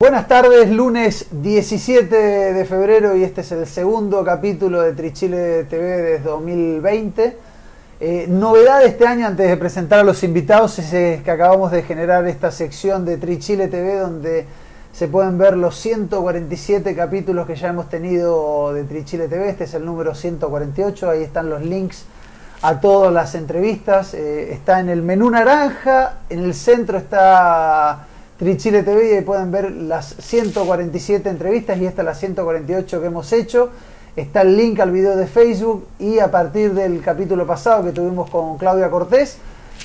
Buenas tardes, lunes 17 de febrero y este es el segundo capítulo de Trichile TV desde 2020. Eh, novedad de este año, antes de presentar a los invitados, es que acabamos de generar esta sección de Trichile TV donde se pueden ver los 147 capítulos que ya hemos tenido de Trichile TV. Este es el número 148, ahí están los links a todas las entrevistas. Eh, está en el menú naranja, en el centro está Trichile TV y ahí pueden ver las 147 entrevistas y esta la 148 que hemos hecho. Está el link al video de Facebook y a partir del capítulo pasado que tuvimos con Claudia Cortés,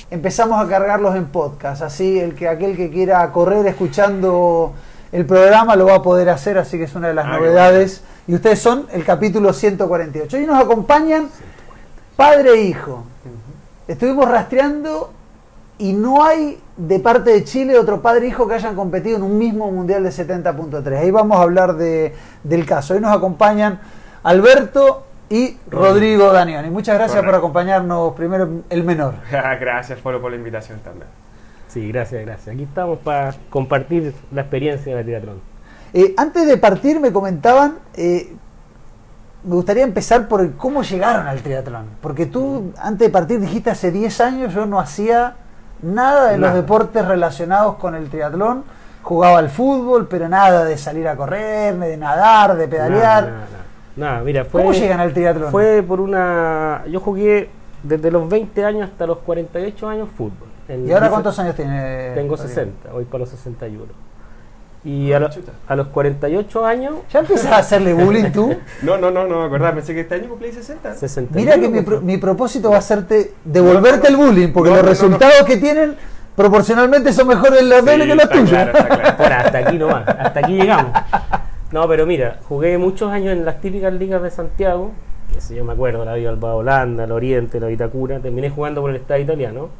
empezamos a cargarlos en podcast. Así el que aquel que quiera correr escuchando el programa lo va a poder hacer, así que es una de las novedades. Y ustedes son el capítulo 148. Hoy nos acompañan padre e hijo. Estuvimos rastreando y no hay de parte de Chile otro padre e hijo que hayan competido en un mismo mundial de 70.3. Ahí vamos a hablar de, del caso. Hoy nos acompañan Alberto y Rodrigo Daniani. Muchas gracias por acompañarnos. Primero, el menor. gracias, Polo, por la invitación también. Sí, gracias, gracias. Aquí estamos para compartir la experiencia de la triatlón. Eh, antes de partir, me comentaban, eh, me gustaría empezar por cómo llegaron al triatlón. Porque tú, antes de partir, dijiste hace 10 años yo no hacía nada de los deportes relacionados con el triatlón. Jugaba al fútbol, pero nada de salir a correr, de nadar, de pedalear. Nada, mira, fue, ¿Cómo llegan al triatlón? Fue por una. Yo jugué desde los 20 años hasta los 48 años fútbol. ¿Y ahora cuántos años tiene? Tengo 60, voy para los 61. Y a, a, los 48 años. ¿Ya empiezas a hacerle bullying tú? no, no, no, no me acordaba. Pensé que este año cumplí 60. 60 Mira que mi, mi, propósito va a hacerte devolverte el bullying, porque los resultados que tienen proporcionalmente son mejores en la sí, que los tuyos. Claro, claro. hasta aquí nomás, hasta aquí llegamos. No, pero mira, jugué muchos años en las típicas ligas de Santiago, que si yo me acuerdo, la Viva Alba Holanda, el Oriente, la Vitacura, terminé jugando por el Estado italiano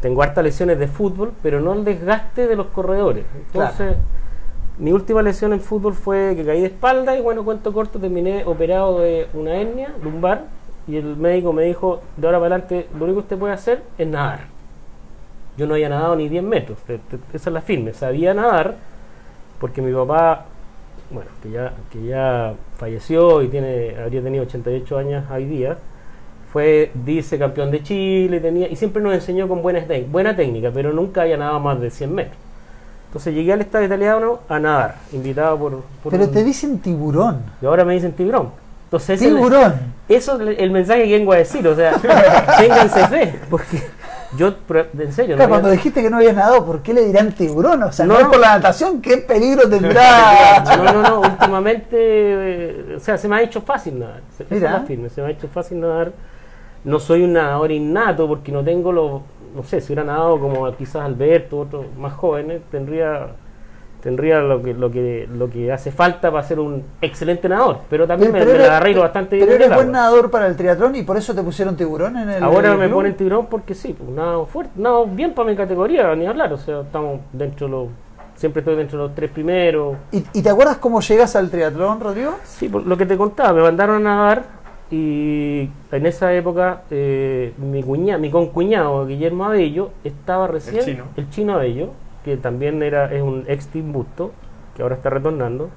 tengo hartas lesiones de fútbol, pero no el desgaste de los corredores. Entonces, mi última lesión en fútbol fue que caí de espalda y bueno, cuento corto, terminé operado de una hernia lumbar y el médico me dijo, de ahora para adelante, lo único que usted puede hacer es nadar. Yo no había nadado ni 10 metros, esa es la firme, sabía nadar porque mi papá, bueno, que ya, que ya falleció y tiene, habría tenido 88 años hoy día, fue, dice, campeón de Chile, tenía, y siempre nos enseñó con buena, buena técnica, pero nunca había nadado más de 100 metros. Entonces llegué al estadio italiano a nadar, invitado por... pero te dicen tiburón. Y ahora me dicen tiburón. Entonces, tiburón. eso es el mensaje que vengo a decir, o sea, ténganse fe, porque yo, en serio. Claro, cuando dijiste que no había nadado, ¿por qué le dirán tiburón? O sea, no, es por la natación, ¿qué peligro tendrá? no, no, no, últimamente, eh, o sea, se me ha hecho fácil nadar. Mira. Firme, se me ha hecho fácil nadar no soy un nadador innato porque no tengo los, no sé, si hubiera nadado como quizás Alberto, otros más jóvenes, tendría tendría lo que lo que lo que hace falta para ser un excelente nadador pero también me, la arreglo bastante bien pero eres buen nadador para el triatlón y por eso te pusieron tiburón en el ahora me ponen tiburón porque sí pues nado fuerte nado bien para mi categoría ni hablar o sea estamos dentro de los siempre estoy dentro de los tres primeros. ¿Y, ¿Y, te acuerdas cómo llegas al triatlón Rodrigo? sí por lo que te contaba me mandaron a nadar y en esa época eh, mi cuñado, mi concuñado Guillermo Abello estaba recién, el chino, Abello, que también era, es un ex Team Busto, que ahora está retornando,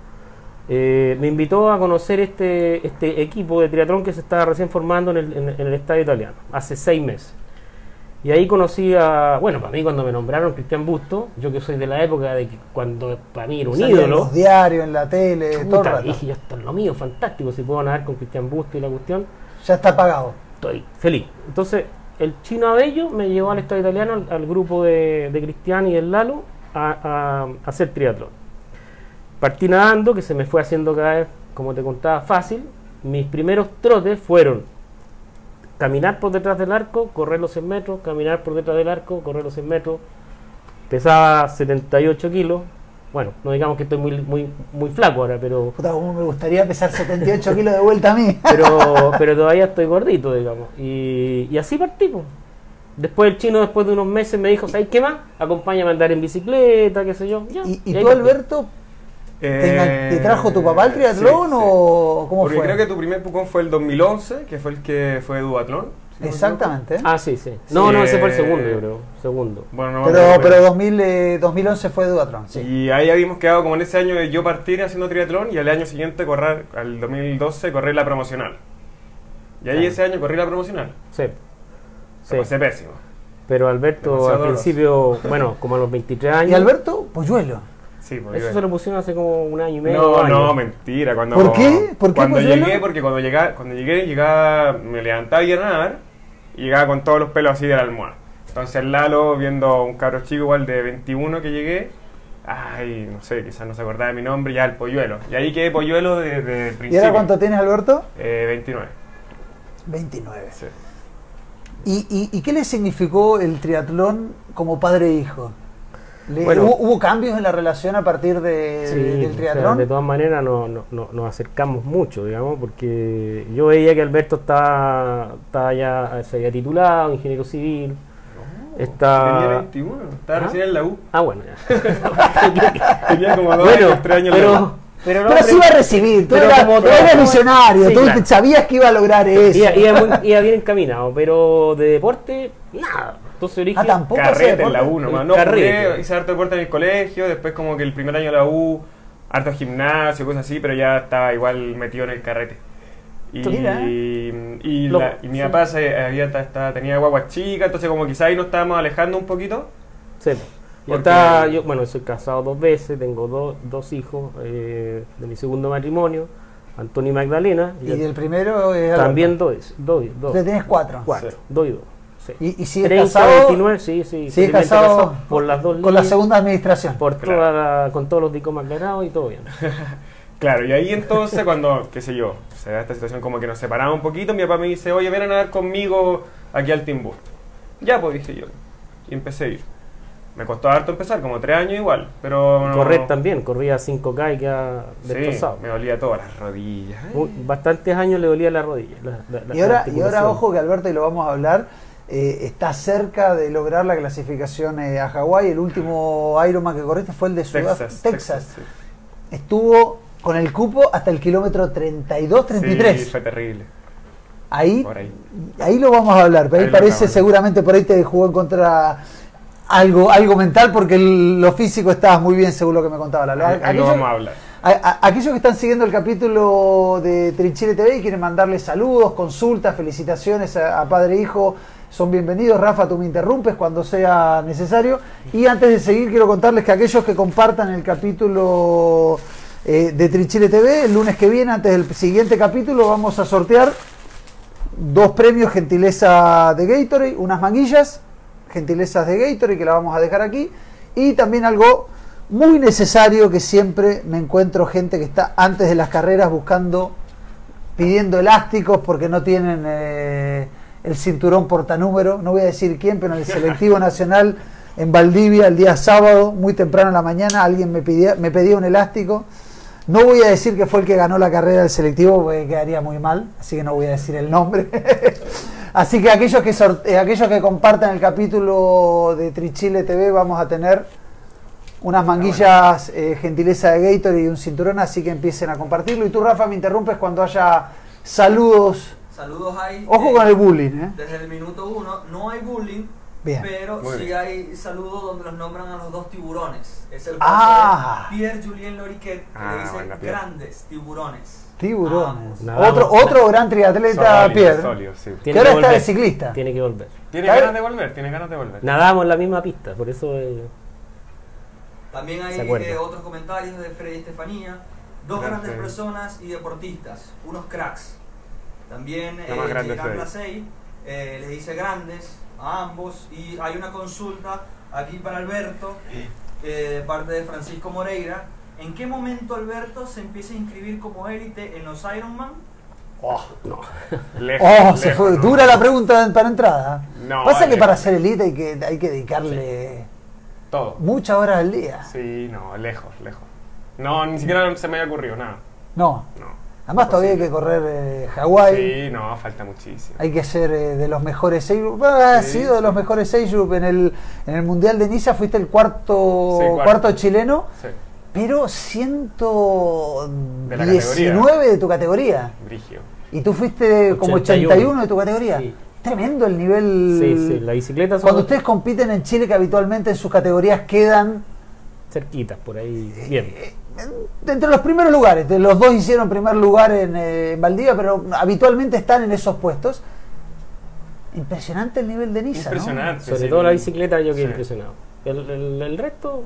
eh, me invitó a conocer este, este equipo de triatlón que se estaba recién formando en el, en el estadio italiano, hace seis meses. Y ahí conocí a, bueno, para mí cuando me nombraron Cristian Busto, yo que soy de la época de que cuando para mí era un ídolo. En los diarios, en la tele, todo todo. Dije, yo esto es lo mío, fantástico, si puedo nadar con Cristian Busto y la cuestión. Ya está pagado. Estoy feliz. Entonces, el chino Abello me llevó al Estado italiano, al, grupo de, de, Cristian y el Lalo, a, a hacer triatlón. Partí nadando, que se me fue haciendo cada vez, como te contaba, fácil. Mis primeros trotes fueron caminar por detrás del arco, correr los 100 metros, caminar por detrás del arco, correr los 100 metros. Pesaba 78 kilos. Bueno, no digamos que estoy muy muy muy flaco ahora, pero... Puta, como me gustaría pesar 78 kilos de vuelta a mí. pero, pero todavía estoy gordito, digamos. Y, y así partimos. Después el chino, después de unos meses, me dijo, ¿sabes qué más? Acompáñame a andar en bicicleta, qué sé yo. ¿Y, y, tú, Alberto, ¿Te, trajo tu papá al triatlón o cómo Porque fue? creo que tu primer Pucón fue el 2011, que fue el que fue Duatlón. no me Exactamente. Ah, sí, sí. No, no, ese fue el Eh, segundo, yo creo. Segundo. Bueno, no Pero, bien. 2000, eh, 2011 fue Duatron, sí. Y ahí habíamos quedado como en ese año de yo partir haciendo triatlón y al año siguiente correr, al 2012, correr la promocional. Y ahí Claro. ese año corrí la promocional. Sí. Sí. Pasé pésimo. Pero Alberto Demasiado al doloroso. principio, bueno, como a los 23 años. Y Alberto Polluelo. Sí, porque Eso se lo pusieron hace como un año y medio. No, no, años. mentira. Cuando, ¿Por qué? ¿Por qué Cuando llegué, porque cuando llegaba, cuando llegué, llegaba, me levantaba y a nadar y llegaba con todos los pelos así de la almohada. Entonces Lalo, viendo un cabro chico igual de 21 que llegué, ay, no sé, quizás no se acordaba de mi nombre, ya el polluelo. Y ahí quedé polluelo desde el ¿Y principio. ahora cuánto tienes, Alberto? Eh, 29. 29. Sí. ¿Y, y, y qué le significó el triatlón como padre e hijo? Le- Bueno. ¿hubo, hubo cambios en la relación a partir de, Sí, del o sea, triatlón? de todas maneras no, no- no- nos acercamos mucho, digamos, porque yo veía que Alberto estaba, estaba ya, se había titulado, ingeniero civil. Está- Tenía 21, estaba ¿Ah? recién en la U. Ah, bueno, ya. Tenía como dos bueno, años, tres años la pero, pero, no, pero sí iba a recibir, tú pero eras, como tú eras visionario, Sí, tú claro. sabías que iba a lograr eso. Iba, iba muy- iba bien encaminado, pero de deporte, nada. Entonces origen, Ah, tampoco Carrete en la. U nomás. No, carrete. jugué, hice harto deporte en el colegio, después como que el primer año de la U, harto gimnasio, cosas así, pero ya estaba igual metido en el carrete. Y, y, Lo- la- y mi sí. papá se, había, estaba- tenía guagua chica, entonces como quizá ahí nos estábamos alejando un poquito. Sí. Yo, Porque- estaba, yo, bueno, soy casado dos veces, tengo dos dos hijos eh, de mi segundo matrimonio, Antonio y Magdalena. Y el primero es también dos, dos, dos. Usted tienes cuatro. Cuatro, Sí. dos y dos. Sí. ¿Y, y sigues 30, casado? 29, sí, sí. ¿Sigues felizmente casado por las dos con la líneas, segunda administración? por Claro. toda la- con todos los dicomas aclarados y todo bien. Claro, y ahí entonces cuando, qué sé yo, se da esta situación como que nos separamos un poquito, mi papá me dice, oye, ven a nadar conmigo aquí al Timbur. Ya, pues dije yo. Y empecé a ir. Me costó harto empezar, como tres años igual, pero... no- Correr también, corría 5K y quedaba Sí, destrozado. me dolía todas las rodillas. Bastantes años le dolía la rodilla. la- la- la Y ahora, y ahora ojo que Alberto, y lo vamos a hablar, eh, está cerca de lograr la clasificación eh, a Hawái. El último Ironman que corriste fue el de. Texas. Texas. sí. Estuvo con el cupo hasta el kilómetro 32, 33. Sí, fue terrible. ahí, ahí. ahí lo vamos a hablar. Pero ahí, parece seguramente por ahí te jugó en contra algo, algo mental porque el- lo físico estaba muy bien según lo que me contaba Lalo. Ahí, ahí lo vamos a hablar. A- aquellos que están siguiendo el capítulo de Trinchile TV y quieren mandarle saludos, consultas, felicitaciones a, a padre e hijo, son bienvenidos. Rafa, tú me interrumpes cuando sea necesario. Y antes de seguir, quiero contarles que aquellos que compartan el capítulo eh, de Trinchile TV, el lunes que viene, antes del siguiente capítulo, vamos a sortear dos premios gentileza de Gatorade, unas manguillas, gentilezas de Gatorade que la vamos a dejar aquí, y también algo muy necesario que siempre me encuentro gente que está antes de las carreras buscando, pidiendo elásticos porque no tienen eh, el cinturón portanúmero, no voy a decir quién, pero en el selectivo nacional en Valdivia el día sábado, muy temprano en la mañana, alguien me pedía, me pedía un elástico. No voy a decir que fue el que ganó la carrera del selectivo porque quedaría muy mal, así que no voy a decir el nombre. así que aquellos que, sort- eh, aquellos que compartan el capítulo de Trichile TV vamos a tener unas manguillas eh, gentileza de Gator y un cinturón, así que empiecen a compartirlo. Y tú, Rafa, me interrumpes cuando haya saludos. Saludos ahí. Ojo eh, con el bullying, ¿eh? Desde el minuto uno no hay bullying, Bien. pero Muy sí bien. hay saludos donde los nombran a los dos tiburones. Es el Ah. de Pierre Julien Loriquet, que Ah, le dice buena, Pierre. grandes tiburones. Tiburones. Otro, otro gran triatleta, Pierre. sí. Que ahora está de ciclista. Tiene que volver. Tiene ganas de volver, tiene ganas de volver. Nadamos en la misma pista, por eso. eh, También hay eh, otros comentarios de Freddy Estefanía. Dos Gran grandes Freddy. personas y deportistas, unos cracks. También eh. Placey, eh, les dice grandes a ambos. Y hay una consulta aquí para Alberto, eh, de parte de Francisco Moreira. ¿En qué momento Alberto se empieza a inscribir como élite en los Ironman? no. Lejos, Oh, se fue. ¿no? Dura la pregunta para entrada. No, Pasa que lejos. para ser elite hay que, hay que dedicarle Todo. muchas horas al día. Sí, no, lejos, lejos. No, ni siquiera se me había ocurrido nada. No. No. Además todavía hay que correr eh, Hawái. Sí, no, falta muchísimo. Hay que ser eh, de los mejores seis group. Ah, has Sí, sido de los mejores seis group en el, en el Mundial de Niza. Fuiste el cuarto, Sí, cuarto. cuarto. chileno, Sí, pero De la 119 de tu categoría. brigio. Y tú fuiste como 81. 81 de tu categoría. Sí. Tremendo el nivel. Sí, sí, la bicicleta son Cuando ustedes compiten en Chile, que habitualmente en sus categorías quedan cerquitas por ahí. Bien. eh, entre los primeros lugares. de Los dos hicieron primer lugar en, eh, en Valdivia, pero habitualmente están en esos puestos. Impresionante el nivel de Niza, ¿no? Impresionante. Sobre sí. todo la bicicleta yo quedé Sí. impresionado. El, el- el resto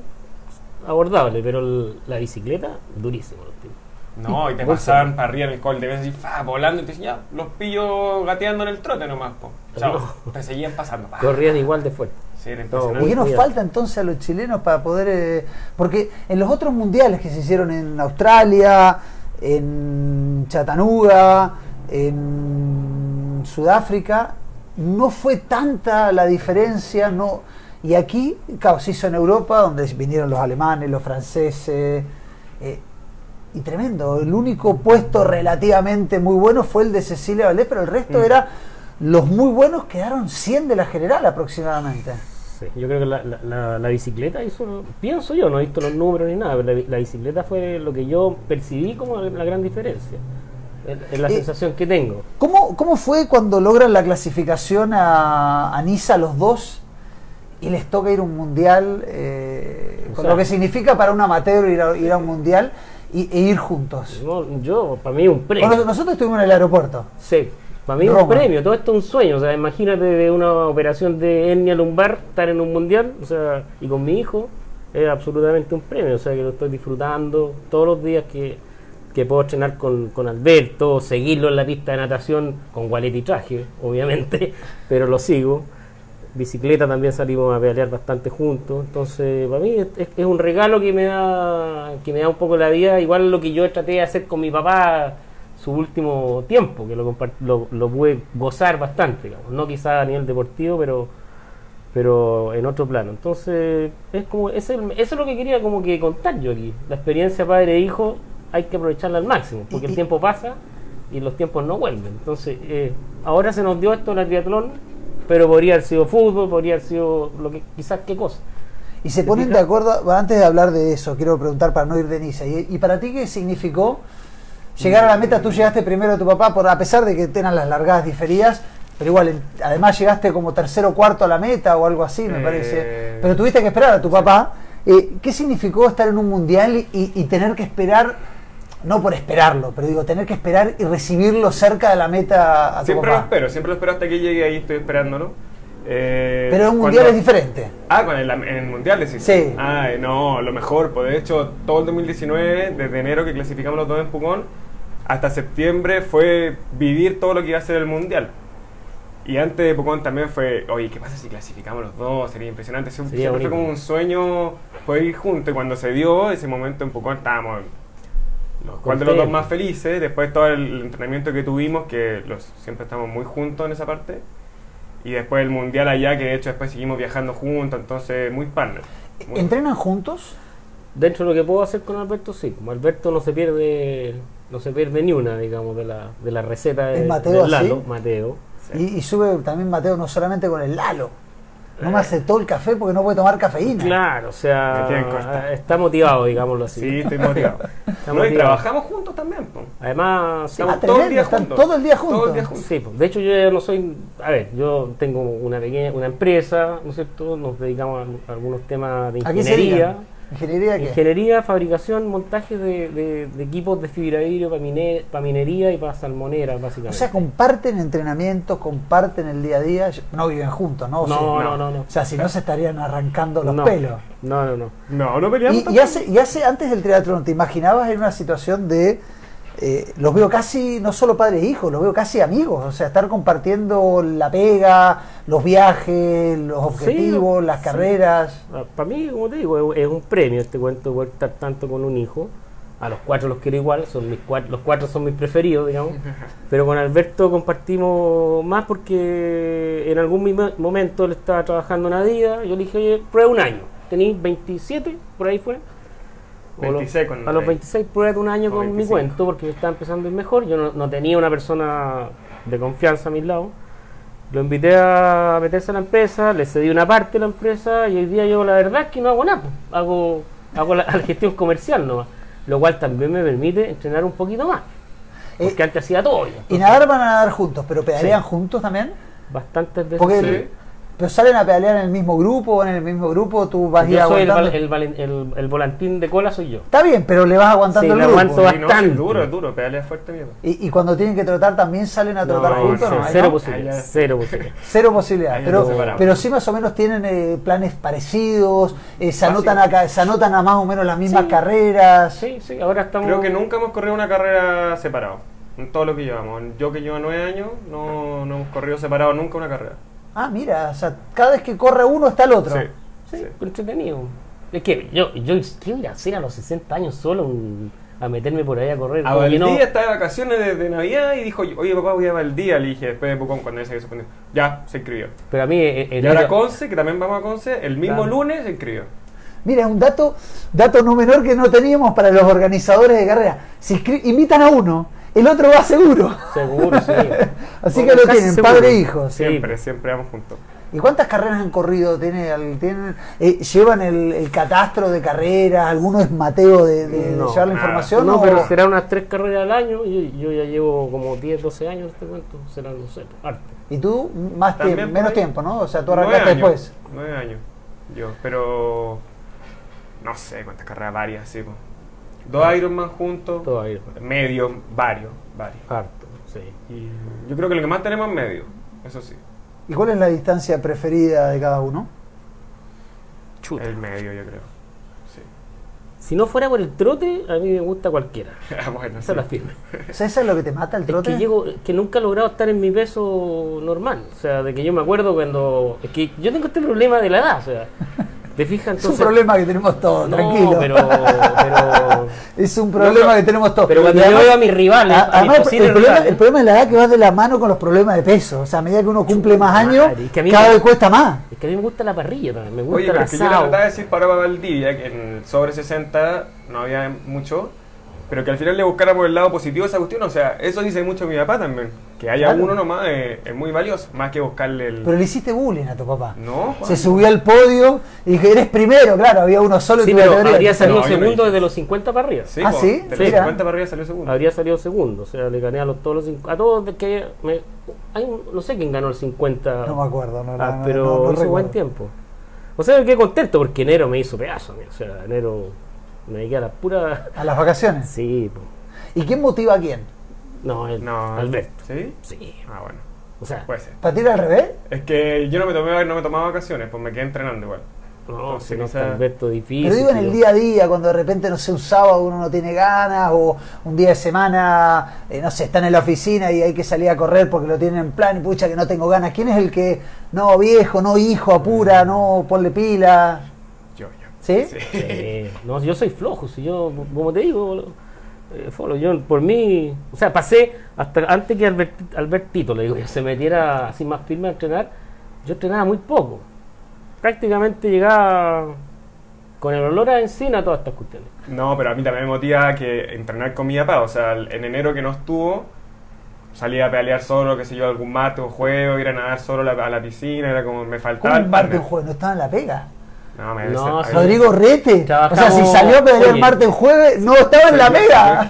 abordable, pero el- la bicicleta durísimo los tipos. No, y te pasaban para arriba en el col de vez así, fa, volando, y te decían, ya, los pillo gateando en el trote nomás, po. Chao. No. Te seguían pasando. pa. Corrían igual de fuerte. Sí, era Todo ¿Y qué nos falta entonces a los chilenos para poder.? eh, porque en los otros mundiales que se hicieron en Australia, en Chattanooga, en Sudáfrica, no fue tanta la diferencia. no Y aquí, claro, se hizo en Europa, donde vinieron los alemanes, los franceses. eh, y tremendo. El único puesto relativamente muy bueno fue el de Cecilia Valdés, pero el resto Mm. era. Los muy buenos quedaron 100 de la general aproximadamente. Sí, yo creo que la, la- la- bicicleta hizo, pienso yo, no he visto los números ni nada, pero la, la bicicleta fue lo que yo percibí como la, gran diferencia. Es, la Eh, sensación que tengo. ¿Cómo, ¿Cómo fue cuando logran la clasificación a, a Niza los dos y les toca ir a un mundial? eh, con sea- lo que significa para un amateur ir a, ir a un mundial y, e ir juntos. No, yo, para mí es un premio. Bueno, nosotros estuvimos en el aeropuerto. Sí, para mí es un Roma. premio, todo esto es un sueño. O sea, imagínate de una operación de hernia lumbar estar en un mundial, o sea, y con mi hijo, es absolutamente un premio. O sea, que lo estoy disfrutando todos los días que, que puedo entrenar con, con Alberto, seguirlo en la pista de natación con gualete y traje, obviamente, pero lo sigo. Bicicleta también salimos a pedalear bastante juntos. Entonces, para mí es, un regalo que me da que me da un poco la vida, igual lo que yo traté de hacer con mi papá su último tiempo, que lo, lo, lo pude gozar bastante, digamos. no quizá a nivel deportivo, pero pero en otro plano. Entonces, es como es el- eso es lo que quería como que contar yo aquí. La experiencia padre e hijo hay que aprovecharla al máximo, porque el tiempo pasa y los tiempos no vuelven. Entonces, eh, ahora se nos dio esto en el triatlón, pero podría haber sido fútbol, podría haber sido lo que quizás qué cosa. Y se ¿Te ponen de acuerdo, antes de hablar de eso, quiero preguntar para no ir de Niza. ¿Y, y para ti qué significó llegar a la meta? Tú llegaste primero a tu papá, por, a pesar de que tengan las largadas diferidas, pero igual, además llegaste como tercero o cuarto a la meta o algo así, me Eh, parece. Pero tuviste que esperar a tu papá. Eh, ¿Qué significó estar en un mundial y, y tener que esperar, no por esperarlo, pero digo, tener que esperar y recibirlo cerca de la meta a tu Siempre lo espero, siempre lo espero hasta que llegue ahí, estoy esperándolo. Eh, Pero en un cuando- mundial es diferente. Ah, con el, en el mundial decís. Sí. Ah, no, lo mejor. Pues de hecho, todo el 2019, desde enero que clasificamos los dos en Pucón, hasta septiembre fue vivir todo lo que iba a ser el mundial. Y antes de Pucón también fue, oye, ¿qué pasa si clasificamos los dos? Sería impresionante. Siempre, Sería siempre fue como un sueño poder ir juntos. Y cuando se dio ese momento en Pucón, estábamos cual de los dos más felices. Después todo el entrenamiento que tuvimos, que los, siempre estamos muy juntos en esa parte. Y después el mundial allá, que de hecho después seguimos viajando juntos, entonces muy partner. Muy- ¿Entrenan juntos? Dentro de lo que puedo hacer con Alberto, sí. Como Alberto no se pierde no se pierde ni una, digamos, de la, de la receta de, ¿Es Mateo del así? Lalo, Mateo. Y, y sube también Mateo no solamente con el Lalo. No me aceptó el café porque no puede tomar cafeína. Claro, o sea, está motivado, digámoslo así. Sí, estoy motivado. Y trabajamos juntos también. po. Además, sí, Ah, Estamos todo el tremendo, día están juntos. todo el día juntos. Todo el día juntos. Sí, pues, de hecho yo ya no soy, a ver, yo tengo una pequeña, una empresa, ¿no es cierto? Nos dedicamos a algunos temas de ¿A qué se ingeniería. ¿Ingeniería qué? Ingeniería, fabricación, montaje de, de- de equipos de fibra vidrio para minería y para salmonera, O básicamente. sea, comparten entrenamiento, comparten el día a día. No viven juntos, ¿no? O sea, no, sí, no, no. no, no. O sea, si no se estarían arrancando los no, pelos. No, no, no. No, no peleamos Y, y hace, y hace antes del triatlón, ¿te imaginabas en una situación de... eh, los veo casi, no solo padres e hijos, los veo casi amigos, o sea, estar compartiendo la pega, los viajes, los objetivos, las sí. carreras. Para mí, como te digo, es, un premio este cuento poder estar tanto con un hijo. A los cuatro los quiero igual, son mis cuatro, los cuatro son mis preferidos, digamos. Pero con Alberto compartimos más porque en algún momento él estaba trabajando una día. Yo le dije, oye, prueba un año. Tenéis 27, por ahí fue. O los- 26 con A los Rey. 26 prueba un año O con mi 25. cuento porque me estaba empezando a ir mejor. Yo no, no tenía una persona de confianza a mi lado. Lo invité a meterse a la empresa, le cedí una parte de la empresa y hoy día yo la verdad es que no hago nada. Hago, hago la, la gestión comercial nomás. Lo cual también me permite entrenar un poquito más. Porque Eh, antes hacía todo. yo. y nadar van a nadar juntos, pero pedalean Sí. juntos también. bastantes veces. Porque sí. Pero salen a pedalear en el mismo grupo o en el mismo grupo, tú vas a ir Yo soy el, aguantando. el, valen- el- el volantín de cola, soy yo. Está bien, pero le vas aguantando Sí, el grupo. aguanto Sí, no, bastante. es duro, es duro, pedalea fuerte. Y, y cuando tienen que trotar también salen a No, trotar juntos, ¿no? Cero no. posibilidad. Cero posibilidad. Cero posibilidad. Ahí Pero, sí más o menos tienen eh, planes parecidos, eh, se, anotan a, se anotan a más o menos las mismas Sí. carreras. Sí, sí, ahora estamos. Creo que nunca hemos corrido una carrera separado. En todo lo que llevamos. Yo que llevo nueve años, no, no hemos corrido separado nunca una carrera. Ah, mira, o sea, cada vez que corre uno está el otro. Sí. Sí, sí. entretenido. Es que yo, yo ¿qué voy a hacer a los 60 años solo un- a meterme por ahí a correr? A Valdía no- estaba de vacaciones de, de Navidad y dijo, oye papá voy a Valdía, le dije después de Pucón cuando él se suspendió. Ya, se inscribió. Pero a mí. eh, Y el ahora enero- Conce, que también vamos a Conce, el mismo Claro. lunes se inscribió. Mira, un dato, dato no menor que no teníamos para los organizadores de carrera. Si inscri- invitan a uno, el otro va seguro. Seguro, sí. Así que lo tienen, seguro. padre e hijo. Sí. Siempre, siempre vamos juntos. ¿Y cuántas carreras han corrido? ¿Tiene, al- tienen, eh, ¿Llevan el, el catastro de carreras? ¿Alguno es Mateo de, de- llevar la información? No, o- pero serán unas tres carreras al año. Yo, yo ya llevo como 10, 12 años, este cuento. Serán, no sé, harto. Y tú, más tiempo, menos ahí. tiempo, ¿no? O sea, tú arrancaste años, después. Nueve años. Yo, pero. No sé cuántas carreras, varias, sí. po. Dos Ironman juntos. Todo ahí. Medios, varios, varios. Harto, sí. Y yo creo que lo que más tenemos es medio, eso sí. ¿Y cuál es la distancia preferida de cada uno? Chuta. El medio, yo creo. Sí. Si no fuera por el trote, a mí me gusta cualquiera. Ah, bueno, Esa sí. es la firme. O sea, ¿eso es lo que te mata el Es trote? que llego, que nunca he logrado estar en mi peso normal. O sea, de que yo me acuerdo cuando. Es que yo tengo este problema de la edad. O sea, ¿te fijas? es un Entonces, problema que tenemos todos, no, tranquilo. pero. pero Es un problema No, que tenemos todos. pero cuando yo veo a mis rivales, a- a mis además, el, problema, el problema es la edad que va de la mano con los problemas de peso. O sea, a medida que uno cumple más Madre, años, es que cada me- vez cuesta más. es que a mí me gusta la parrilla también. Me gusta Oye, es que yo le asado. trataba de decir para Valdivia que en sobre 60 no había mucho, pero que al final le buscáramos el lado positivo de esa cuestión. O sea, eso dice mucho mi papá también. Que haya Claro. uno nomás es, es muy valioso, más que buscarle el. Pero le hiciste bullying a tu papá. No, Juan. Se subió al podio y dije, eres primero, claro, había uno solo y Sí, la pero habría salido No, segundo desde los 50 para arriba. Sí, Ah, po, ¿sí? De los Mira. 50 para arriba salió segundo. Habría salido segundo. O sea, le gané a los, todos los a todos de que me- hay un- no sé quién ganó el 50. No me acuerdo, no, Ah, no, pero no, no hizo recuerdo. buen tiempo. O sea, me quedé contento porque enero me hizo pedazo. a. O sea, enero me dediqué a la pura. A las vacaciones. Sí, po. ¿Y quién motiva a quién? no, el, No, Alberto. ¿Sí? Sí, Ah, bueno. o sea, Puede ser. ¿Para ti era al revés? Es que yo no me tomé no me tomaba vacaciones, pues me quedé entrenando igual. no, si no está Alberto difícil. Pero digo en el día a día, cuando de repente, no sé, un sábado uno no tiene ganas, o un día de semana, eh, no sé, están en la oficina y hay que salir a correr porque lo tienen en plan y pucha que no tengo ganas. ¿Quién es el que, no, viejo, no, hijo, apura, no, ponle pila? ¿Sí? Sí, no, yo soy flojo, si yo, como te digo, eh, yo por mí, o sea, pasé hasta antes que Albert- Albertito, le digo, se metiera así más firme a entrenar, yo entrenaba muy poco. Prácticamente llegaba con el olor a encina a todas estas cuestiones. No, pero a mí también me motiva que entrenar con mi papá. O sea, en enero que no estuvo, salía a pedalear solo, qué sé yo, algún martes o jueves, ir a nadar solo a la, a la piscina, era como me ¿Cómo faltaba un el martes en jueves? ¿No estaba en la pega? No, me No, Rodrigo Rete. O sea, si salió a pedalear Oye. martes jueves, no estaba en la.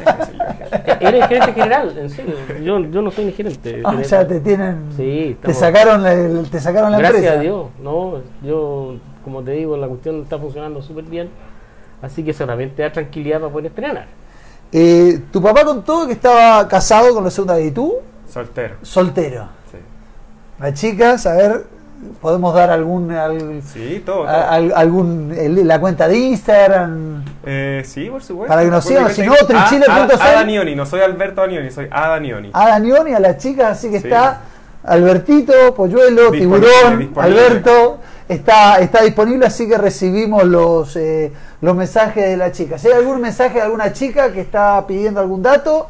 Eh, Eres gerente general, en serio. Yo, yo no soy ni gerente. Ah, o general. sea, te tienen. Sí, te sacaron la, el- te sacaron la Gracias empresa. a Dios, no, yo, como te digo, la cuestión está funcionando súper bien, así que solamente da tranquilidad para poder estrenar. Eh, tu papá contó que estaba casado con la segunda vez y tú, Soltero. soltero. Sí, Las chicas, a ver, podemos dar algún. al- sí todo. todo. a- al- algún el- la cuenta de Instagram. Eh, sí, por supuesto. Para que nos sigan, si no, Ah, trichile.cl. Ada Nioni, no soy Alberto Anioni, soy Ada Nioni. A las chicas, así que Sí. está Albertito, Polluelo, Disponible, Tiburón, disponible. Alberto. Está, está disponible, así que recibimos los, eh, los mensajes de la chica. Si hay algún mensaje de alguna chica que está pidiendo algún dato,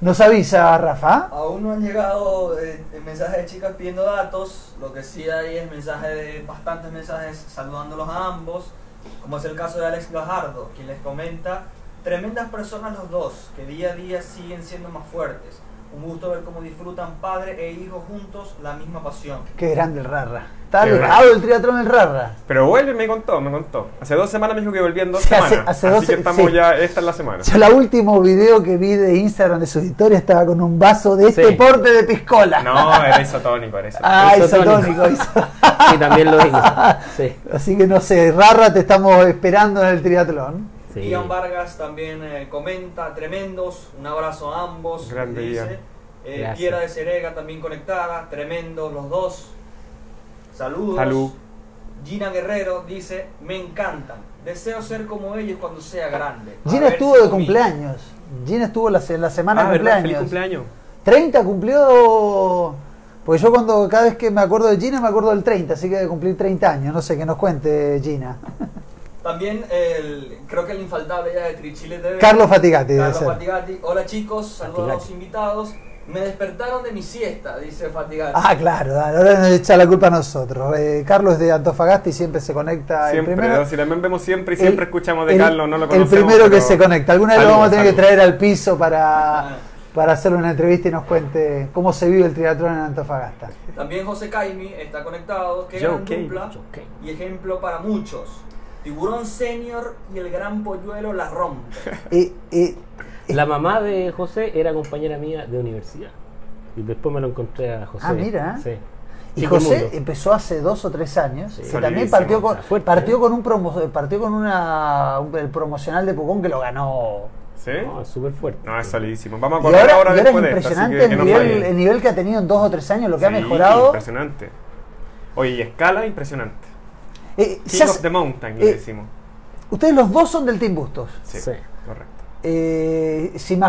nos avisa Rafa. Aún no han llegado eh, mensajes de chicas pidiendo datos, lo que sí hay es mensajes de bastantes mensajes saludándolos a ambos, como es el caso de Alex Gajardo, quien les comenta, tremendas personas los dos, que día a día siguen siendo más fuertes. Un gusto ver cómo disfrutan padre e hijo juntos la misma pasión. Qué grande el Rarra. Está alejado del triatlón el Rarra. Pero vuelve, me contó, me contó. Hace dos semanas me dijo que volvía en dos Sí, semanas. hace así dos- que estamos sí. ya, esta es la semana. Yo el último video que vi de Instagram de su historia estaba con un vaso de este Sí. porte de piscola. No, era isotónico, era isotónico. Ah, Isotónico. isotónico. iso- Sí, también lo. Sí. Así que no sé, Rarra te estamos esperando en el triatlón. Sí. Ian Vargas también eh, comenta, tremendos, un abrazo a ambos. Grande dice. Eh. Kiera de Serega también conectada, tremendos los dos. Saludos. Salud. Gina Guerrero dice, me encantan, deseo ser como ellos cuando sea grande. A Gina estuvo si de conmigo". cumpleaños. Gina estuvo la, la semana Ah, de cumpleaños. Feliz cumpleaños. 30 cumplió. Porque yo cuando cada vez que me acuerdo de Gina me acuerdo del 30, así que de cumplir 30 años. No sé, que nos cuente Gina. También el, creo que el infaltable ya de Trichile TV. Carlos Fatigati Carlos ser. Fatigati. Hola chicos, saludos a los invitados. Me despertaron de mi siesta, dice Fatigati. Ah, claro, ahora nos echa la culpa a nosotros. Eh, Carlos es de Antofagasta y siempre se conecta el Siempre, primero. si también vemos siempre y siempre el- escuchamos de el- Carlos, no lo El conocemos. primero que se conecta. Alguna vez lo vamos a tener que traer al piso Ah. para, para hacerle una entrevista y nos cuente cómo se vive el triatlón en Antofagasta. También José Caimi está conectado. Qué Joe gran Caimi, dupla y ejemplo para muchos. Tiburón Senior y el gran polluelo la rompe. Eh, eh, La mamá de José era compañera mía de universidad. Y después me lo encontré a José. Ah, mira. Sí. y Chico José mundo. empezó hace dos o tres años. Sí. que también partió con, fuerte, partió ¿eh? con un promo, partió con una un- el promocional de Pucón que lo ganó. ¿Sí? No, es súper fuerte. No, es solidísimo. Vamos a Y correr ahora, y es después de esto, así impresionante que, que el, nivel, el nivel que ha tenido en dos o tres años, lo que ha mejorado. Impresionante. Oye, y escala impresionante. Eh, King of the Mountain, le eh, decimos. ustedes los dos son del Team Bustos. Sí, sí. correcto. Eh, se,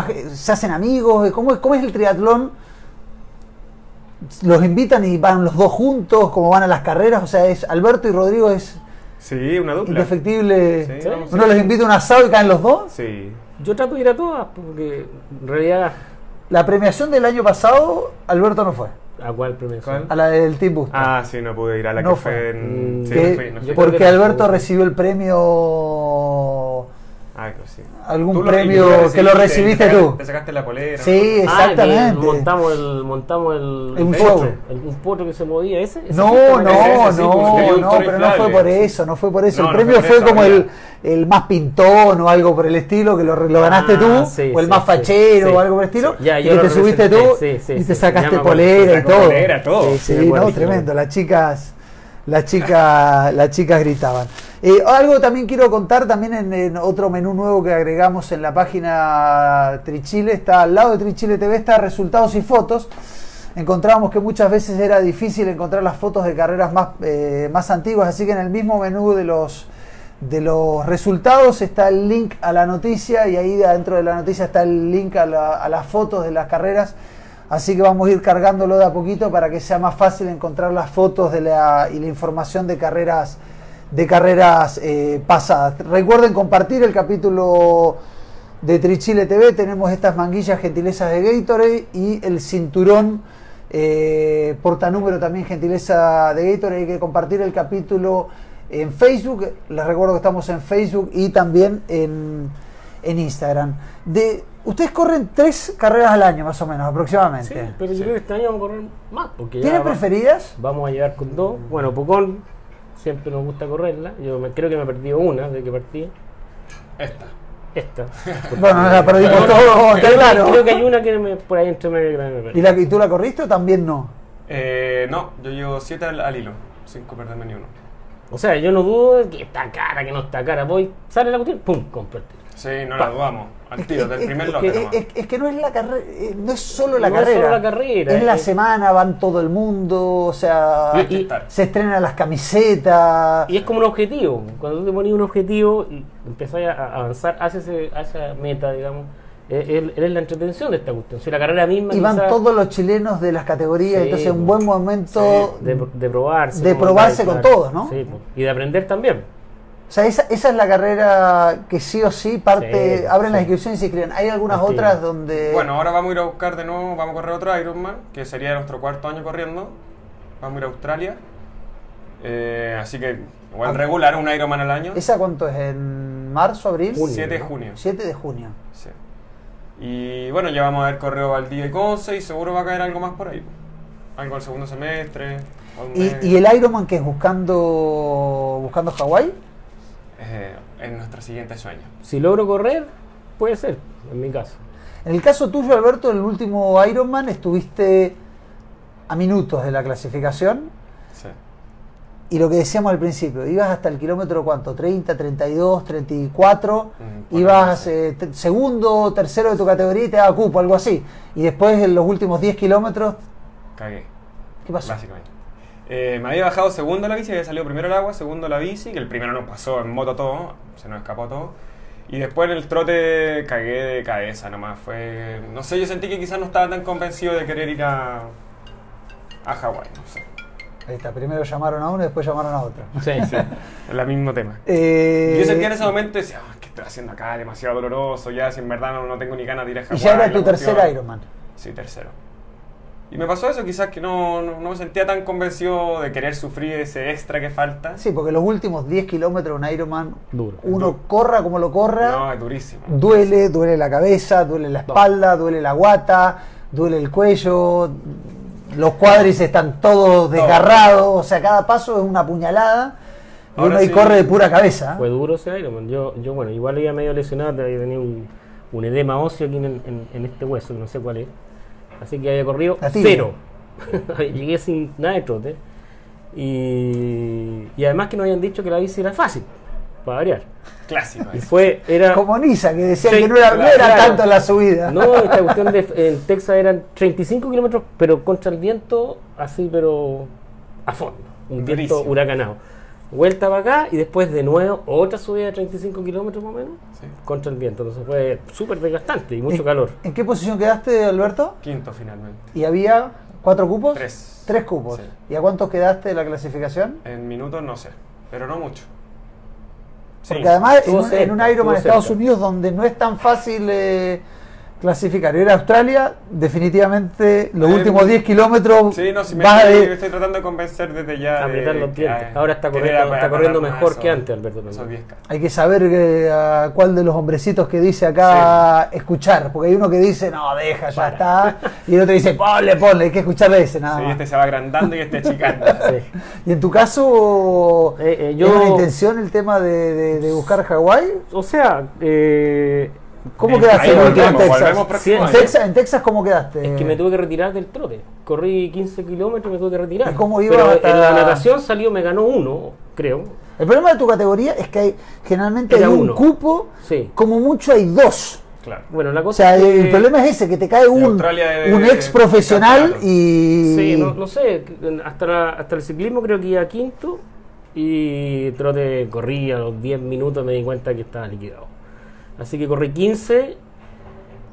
hacen amigos, ¿cómo, es- ¿cómo es el triatlón? ¿Los invitan y van los dos juntos? ¿Cómo van a las carreras? O sea, es Alberto y Rodrigo es Sí, una dupla. indefectible. Sí, Sí. vamos, Uno los invita a un asado y caen los dos. Sí. Yo trato de ir a todas porque en realidad. La premiación del año pasado, Alberto no fue. ¿A cuál premiación? ¿Cuál? A la del Team. Ah, sí, no pude ir a la No que fue. fue en... Mm, Sí, Que- no fui, no fui. yo- porque Alberto recibió el premio. Ah, sí. Algún lo- premio tú que lo recibiste te sacaste- tú. Te sacaste la polera. Sí, ¿no? Ah, exactamente. montamos el. Montamos el. Un el show. potro, el- un potro que se movía. ¿Ese? ¿Ese No, no, Ese, ese sí, no, un no, pero no fue por eso, no fue por eso. No, el no premio fue por fue eso, como el, el más pintón o algo por el estilo, que lo, lo ganaste Ah, tú, sí, o el sí, más sí, fachero sí. o algo por el estilo, Ya, y que te subiste tú y te sacaste polera y todo. polera, todo. Sí, no, tremendo, las chicas, las chicas, las chicas gritaban. Eh, algo también quiero contar, también en, otro menú nuevo que agregamos en la página Trichile, está al lado de Trichile TV, está resultados y fotos. Encontrábamos que muchas veces era difícil encontrar las fotos de carreras más, eh, más antiguas, así que en el mismo menú de los, de los resultados está el link a la noticia y ahí dentro de la noticia está el link a, la- a las fotos de las carreras. Así que vamos a ir cargándolo de a poquito para que sea más fácil encontrar las fotos de la, y la información de carreras de carreras eh, pasadas. Recuerden compartir el capítulo de Trichile TV. Tenemos estas manguillas gentilezas de Gatorade y el cinturón eh, portanúmero también gentileza de Gatorade. Hay que compartir el capítulo en Facebook. Les recuerdo que estamos en Facebook y también en, en Instagram. De, ustedes corren tres carreras al año más o menos Sí, aproximadamente. pero yo creo que este año vamos a correr más. Porque ¿Tienen preferidas? Vamos a llegar con dos. Bueno, Pucón siempre nos gusta correrla. Yo me- creo que me he perdido una de que partí. Esta. Esta. Bueno, la perdimos No, no, todos, está creo, que- claro. creo que hay una que me, por ahí entre medio que me perdí. ¿Y, la, ¿Y tú la corriste o también no? Eh, no, yo llevo 7 al, al hilo. 5 perderme ni uno. O sea, yo no dudo de que está cara, que no está cara. Voy, sale la cuestión, pum, compro el tiro. Sí, no la dudamos. Al tiro, del Es- primer es, lote que, nomás. es- es que no es la carrera, no es solo la No es carrera. solo la carrera, Es la es- semana, van todo el mundo, o sea, y- se estrenan las camisetas. Y es como un objetivo. Cuando tú te pones un objetivo y empezás a avanzar hacia, ese, hacia esa meta, digamos, es, es- es la entretención de esta cuestión. Si la carrera misma Y van quizás, todos los chilenos de las categorías, Sí, entonces un pues. buen momento. de, de probarse. de probarse con todos, ¿no? Sí, pues. y de aprender también. O sea, esa, esa es la carrera que sí o sí parte, Sí, abren sí. las inscripciones y se inscriben. Hay algunas otras donde. Bueno, ahora vamos a ir a buscar de nuevo, vamos a correr otro Ironman, que sería nuestro cuarto año corriendo. Vamos a ir a Australia. Eh, así que, igual Ah. regular, un Ironman al año. ¿Esa cuánto es? ¿En marzo, abril? Junio. 7 de junio. 7 de junio. Sí. Y bueno, ya vamos a ver correo Valdivia y Conce y seguro va a caer algo más por ahí. Algo al segundo semestre. ¿Y, y el Ironman que es buscando buscando Hawái? Eh, es nuestro siguiente sueño. Si logro correr, puede ser, en mi caso. En el caso tuyo, Alberto, en el último Ironman estuviste a minutos de la clasificación Sí. y lo que decíamos al principio, ibas hasta el kilómetro cuánto, 30, 32, 34, Mm, ibas eh, segundo, tercero de tu categoría y te daba cupo, algo así. Y después en los últimos 10 kilómetros, Cagué. ¿qué pasó? Básicamente. Eh, me había bajado segundo la bici, había salido primero el agua, segundo la bici, que el primero nos pasó en moto todo, se nos escapó todo. Y después en el trote cagué de cabeza nomás. Fue. No sé, yo sentí que quizás no estaba tan convencido de querer ir a. a Hawái, no sé. Ahí está, primero llamaron a uno y después llamaron a otro. Sí, Sí, es el mismo tema. Eh, Yo sentía en ese momento decía, "Ah, ¿qué estoy haciendo acá? Demasiado doloroso, ya si en verdad no, no tengo ni ganas de ir a y Hawái. ya era tu tercer cuestión". Ironman. Sí, tercero. Y me pasó eso, quizás que no, no, no me sentía tan convencido de querer sufrir ese extra que falta. Sí, porque los últimos 10 kilómetros de un Ironman, Duro. uno corra como lo corra, No, es durísimo. duele, duele la cabeza, duele la espalda, duele la guata, duele el cuello, los cuádriceps están todos desgarrados, o sea, cada paso es una puñalada y Ahora uno ahí sí. corre de pura cabeza. Fue duro ese Ironman. Yo, yo bueno, igual iba medio lesionado, había tenido un, un edema óseo aquí en, en- en este hueso, que no sé cuál es. Así que había corrido tibia. cero. Llegué sin nada de trote. Y, y además que nos habían dicho que la bici era fácil, para variar. Clásico. Y fue, era... Como Nisa, que decía Sí, que no era, no era claro. tanto la subida. No, esta cuestión de en Texas eran 35 kilómetros, pero contra el viento, así, pero a fondo. Un viento huracanado. Vuelta para acá y después de nuevo otra subida de 35 kilómetros más o menos Sí. contra el viento. Entonces fue súper desgastante y mucho ¿En- calor. ¿En qué posición quedaste, Alberto? Quinto finalmente. ¿Y había cuatro cupos? Tres. Tres cupos. Sí. ¿Y a cuántos quedaste de la clasificación? En minutos no sé, pero no mucho. Porque Sí. además en un, cerca, en un Ironman en Estados cerca. Unidos donde no es tan fácil eh, clasificar. Ir a Australia, definitivamente los Eh, últimos 10 kilómetros Sí, no, si me vas estoy, de- estoy tratando de convencer desde ya. Apretar de los dientes. Ahora está corriendo, está corriendo mejor que antes, Alberto. Esos también. 10K. Hay que saber a cuál de los hombrecitos que dice acá escuchar, porque hay uno que dice, no, deja, ya está, y el otro dice, ponle, ponle, hay que escucharle ese nada Sí, más. este se va agrandando y este achicando. Sí. Y en tu caso, Eh, eh, ¿es yo- una intención el tema de, de- de buscar Hawái? O sea, eh, ¿Cómo quedaste ahí en, volvemos, en Texas? Texas, en Texas cómo quedaste? es que me tuve que retirar del trote. Corrí 15 kilómetros y me tuve que retirar. ¿Y cómo iba Pero hasta- en la natación salió, me ganó uno, creo. El problema de tu categoría es que hay, generalmente Era hay un uno. cupo, Sí. como mucho hay dos. Claro. Bueno, la O cosa sea, es que- el problema es ese, que te cae un, un ex profesional y... Sí, no, no sé, hasta, la- hasta el ciclismo creo que iba quinto y trote corrí a los 10 minutos me di cuenta que estaba liquidado. Así que corrí 15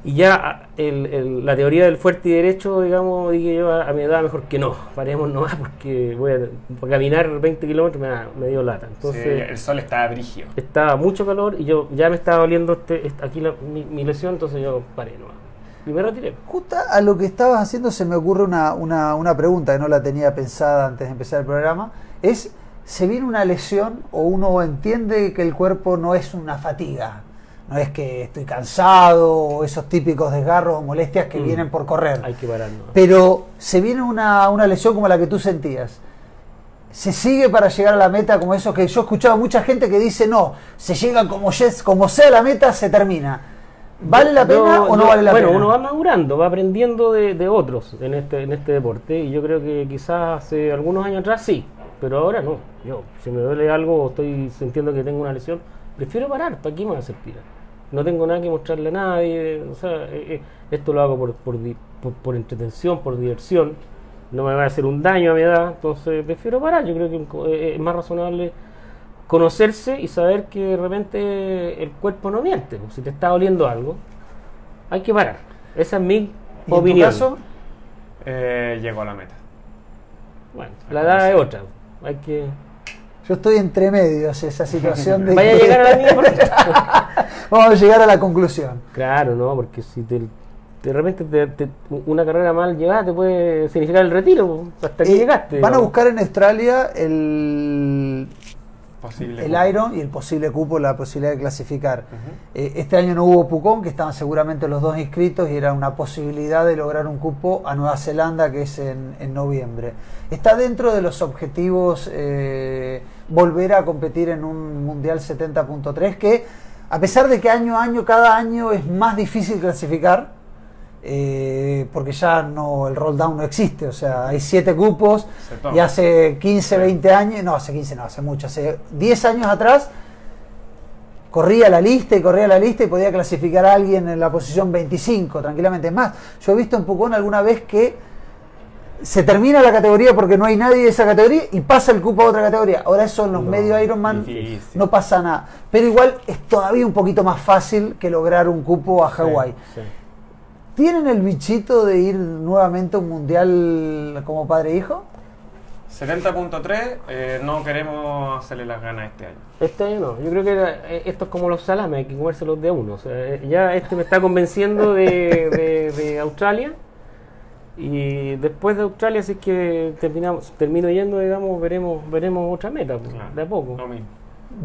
y ya ah, el- el- la teoría del fuerte y derecho, digamos, dije yo a, a mi edad mejor que no, paremos nomás porque voy a, caminar 20 kilómetros me, da- me dio lata. Sí, Entonces el sol está brigio. estaba mucho calor y yo ya me estaba doliendo este, este- aquí la- mi, mi lesión, entonces yo paré nomás. Y me retiré. Justo a lo que estabas haciendo se me ocurre una, una, una pregunta que no la tenía pensada antes de empezar el programa. Es, ¿se viene una lesión o uno entiende que el cuerpo no es una fatiga? No es que estoy cansado o esos típicos desgarros o molestias que Mm. vienen por correr. Hay que parar nomás. Pero se viene una, una lesión como la que tú sentías. ¿Se sigue para llegar a la meta como eso que yo he escuchado a mucha gente que dice no, se llega como, yes- como sea la meta, se termina? ¿Vale la pena o no vale la bueno, pena? uno va madurando, va aprendiendo de, de otros en este, en este deporte y yo creo que quizás hace algunos años atrás sí, pero ahora no. Yo, si me duele algo o estoy sintiendo que tengo una lesión, prefiero parar, ¿para qué me voy a hacer tirar? No tengo nada que mostrarle a nadie, o sea, eh, eh, esto lo hago por, por, por, por entretención, por diversión, no me va a hacer un daño a mi edad, entonces prefiero parar, yo creo que eh, es más razonable conocerse y saber que de repente el cuerpo no miente. pues, Si te está doliendo algo, hay que parar. Esa es mi ¿Y en tu opinión. caso? Eh, llegó a la meta. Bueno, la edad es otra. Hay que. Yo estoy entre medios esa situación de Vaya a llegar a la misma. Vamos a llegar a la conclusión. claro, no, porque si te, de repente te- te- una carrera mal llevada te puede significar el retiro hasta que Eh, llegaste. van a buscar en Australia el, Posible. el cupo. Iron y el posible cupo, la posibilidad de clasificar. Eh, este año no hubo Pucón, que estaban seguramente los dos inscritos y era una posibilidad de lograr un cupo a Nueva Zelanda, que es en, en noviembre. Está dentro de los objetivos eh, volver a competir en un Mundial 70.3, que a pesar de que año a año, cada año es más difícil clasificar, eh, porque ya no el roll down no existe, o sea, hay siete toma. y hace 15, Sí. 20 años, no, hace 15 no, hace mucho, hace 10 años atrás corría la lista y corría la lista y podía clasificar a alguien en la posición 25 tranquilamente. Es más, yo he visto en Pucón alguna vez que se termina la categoría porque no hay nadie de esa categoría y pasa el cupo a otra categoría. Ahora eso en los No, medios Ironman difícil. no pasa nada. Pero igual es todavía un poquito más fácil que lograr un cupo a Hawái. Sí. ¿Tienen el bichito de ir nuevamente a un mundial como padre e hijo? 70.3, eh, no queremos hacerle las ganas este año. Este año no, yo creo que era- eh, esto es como los salames, hay que comérselos de a uno. O sea, eh, ya este me está convenciendo de, de- de Australia. Y después de Australia, si es que terminamos, termino yendo, digamos, veremos, veremos otra meta, pues, Claro, de a poco. Lo mismo.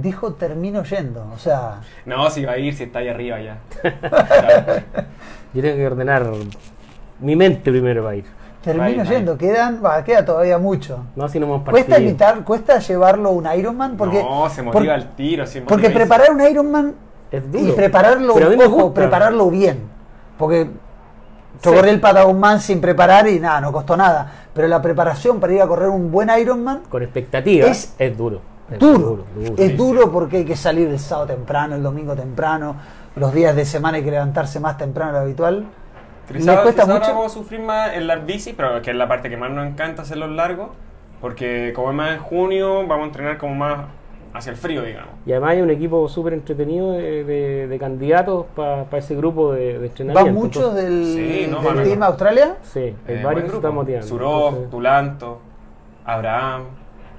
Dijo termino yendo, o sea, No, si va a ir, si está ahí arriba ya. Yo tengo que ordenar mi mente primero para ir. termino Ahí, ahí. yendo, quedan, va, queda todavía mucho. No, si no hemos ¿Cuesta partido. imitar, cuesta llevarlo a un Ironman? Porque, no, se por- motiva al tiro. sí, porque preparar un Ironman Es duro. y prepararlo, a ojo, prepararlo bien. Porque yo Sí. corrí el Patagon Man sin preparar y nada, no costó nada. Pero la preparación para ir a correr un buen Ironman Con expectativas Es es, duro. Es duro. duro. Es sí, duro porque hay que salir el sábado temprano, el domingo temprano, los días de semana hay que levantarse más temprano de lo habitual. ¿Les cuesta mucho? vamos a sufrir más en las bicis, pero que es la parte que más nos encanta hacerlos largos, porque como es más en junio, vamos a entrenar como más hacia el frío, digamos. Y además hay un equipo súper entretenido de, de- de candidatos para ese grupo de, de entrenamiento. ¿Van muchos del, Sí, no, del Team Australia? Sí, hay Eh, varios que están motivando. Surov, Tulanto, Abraham,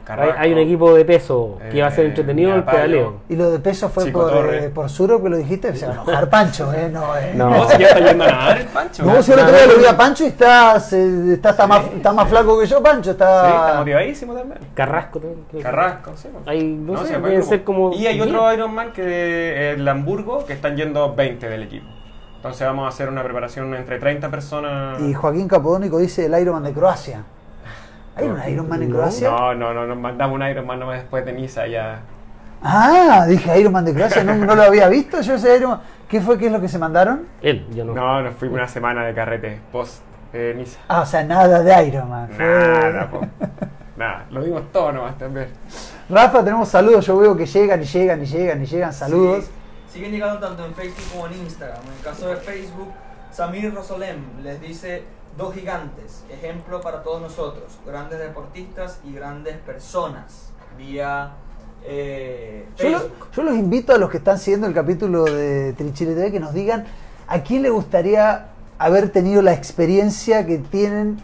hay, un equipo de peso que va a ser Eh, entretenido el pedaleo. Y lo de peso fue Chico por, eh, por Suro que lo dijiste, se va a enojar Pancho, ¿eh? No, eh. No. Ya está yendo a nadar el Pancho. No, si el otro día lo vi a Pancho y está, se- está, está, más, está más flaco que yo, Pancho. Está, Sí, está motivadísimo también. Carrasco también. Carrasco, sí. pues. Hay, no, sé, sí, buen deben grupo. ser como. Y hay 10. otro Ironman que es el Hamburgo, que están yendo 20 del equipo. Entonces vamos a hacer una preparación entre 30 personas. Y Joaquín Capodónico dice el Ironman de Croacia. ¿Hay un Ironman en No. Croacia? No, no, no, nos mandamos un Ironman nomás después de Niza ya. Ah, dije Ironman de Croacia, no, no lo había visto yo ese Ironman. ¿Qué fue? ¿Qué es lo que se mandaron? Él, yo no. No, nos fuimos una semana de carrete post eh, Niza. Ah, o sea, nada de Ironman. Fue- Nada, po. Nada, lo dimos todo nomás también. Rafa, tenemos saludos. Yo veo que llegan y llegan y llegan y llegan saludos. Sí, siguen llegando tanto en Facebook como en Instagram. En el caso de Facebook, Samir Rosolem les dice dos gigantes, ejemplo para todos nosotros, grandes deportistas y grandes personas, vía eh, Yo, lo- Facebook. yo los invito a los que están siguiendo el capítulo de Trichile TV que nos digan a quién le gustaría haber tenido la experiencia que tienen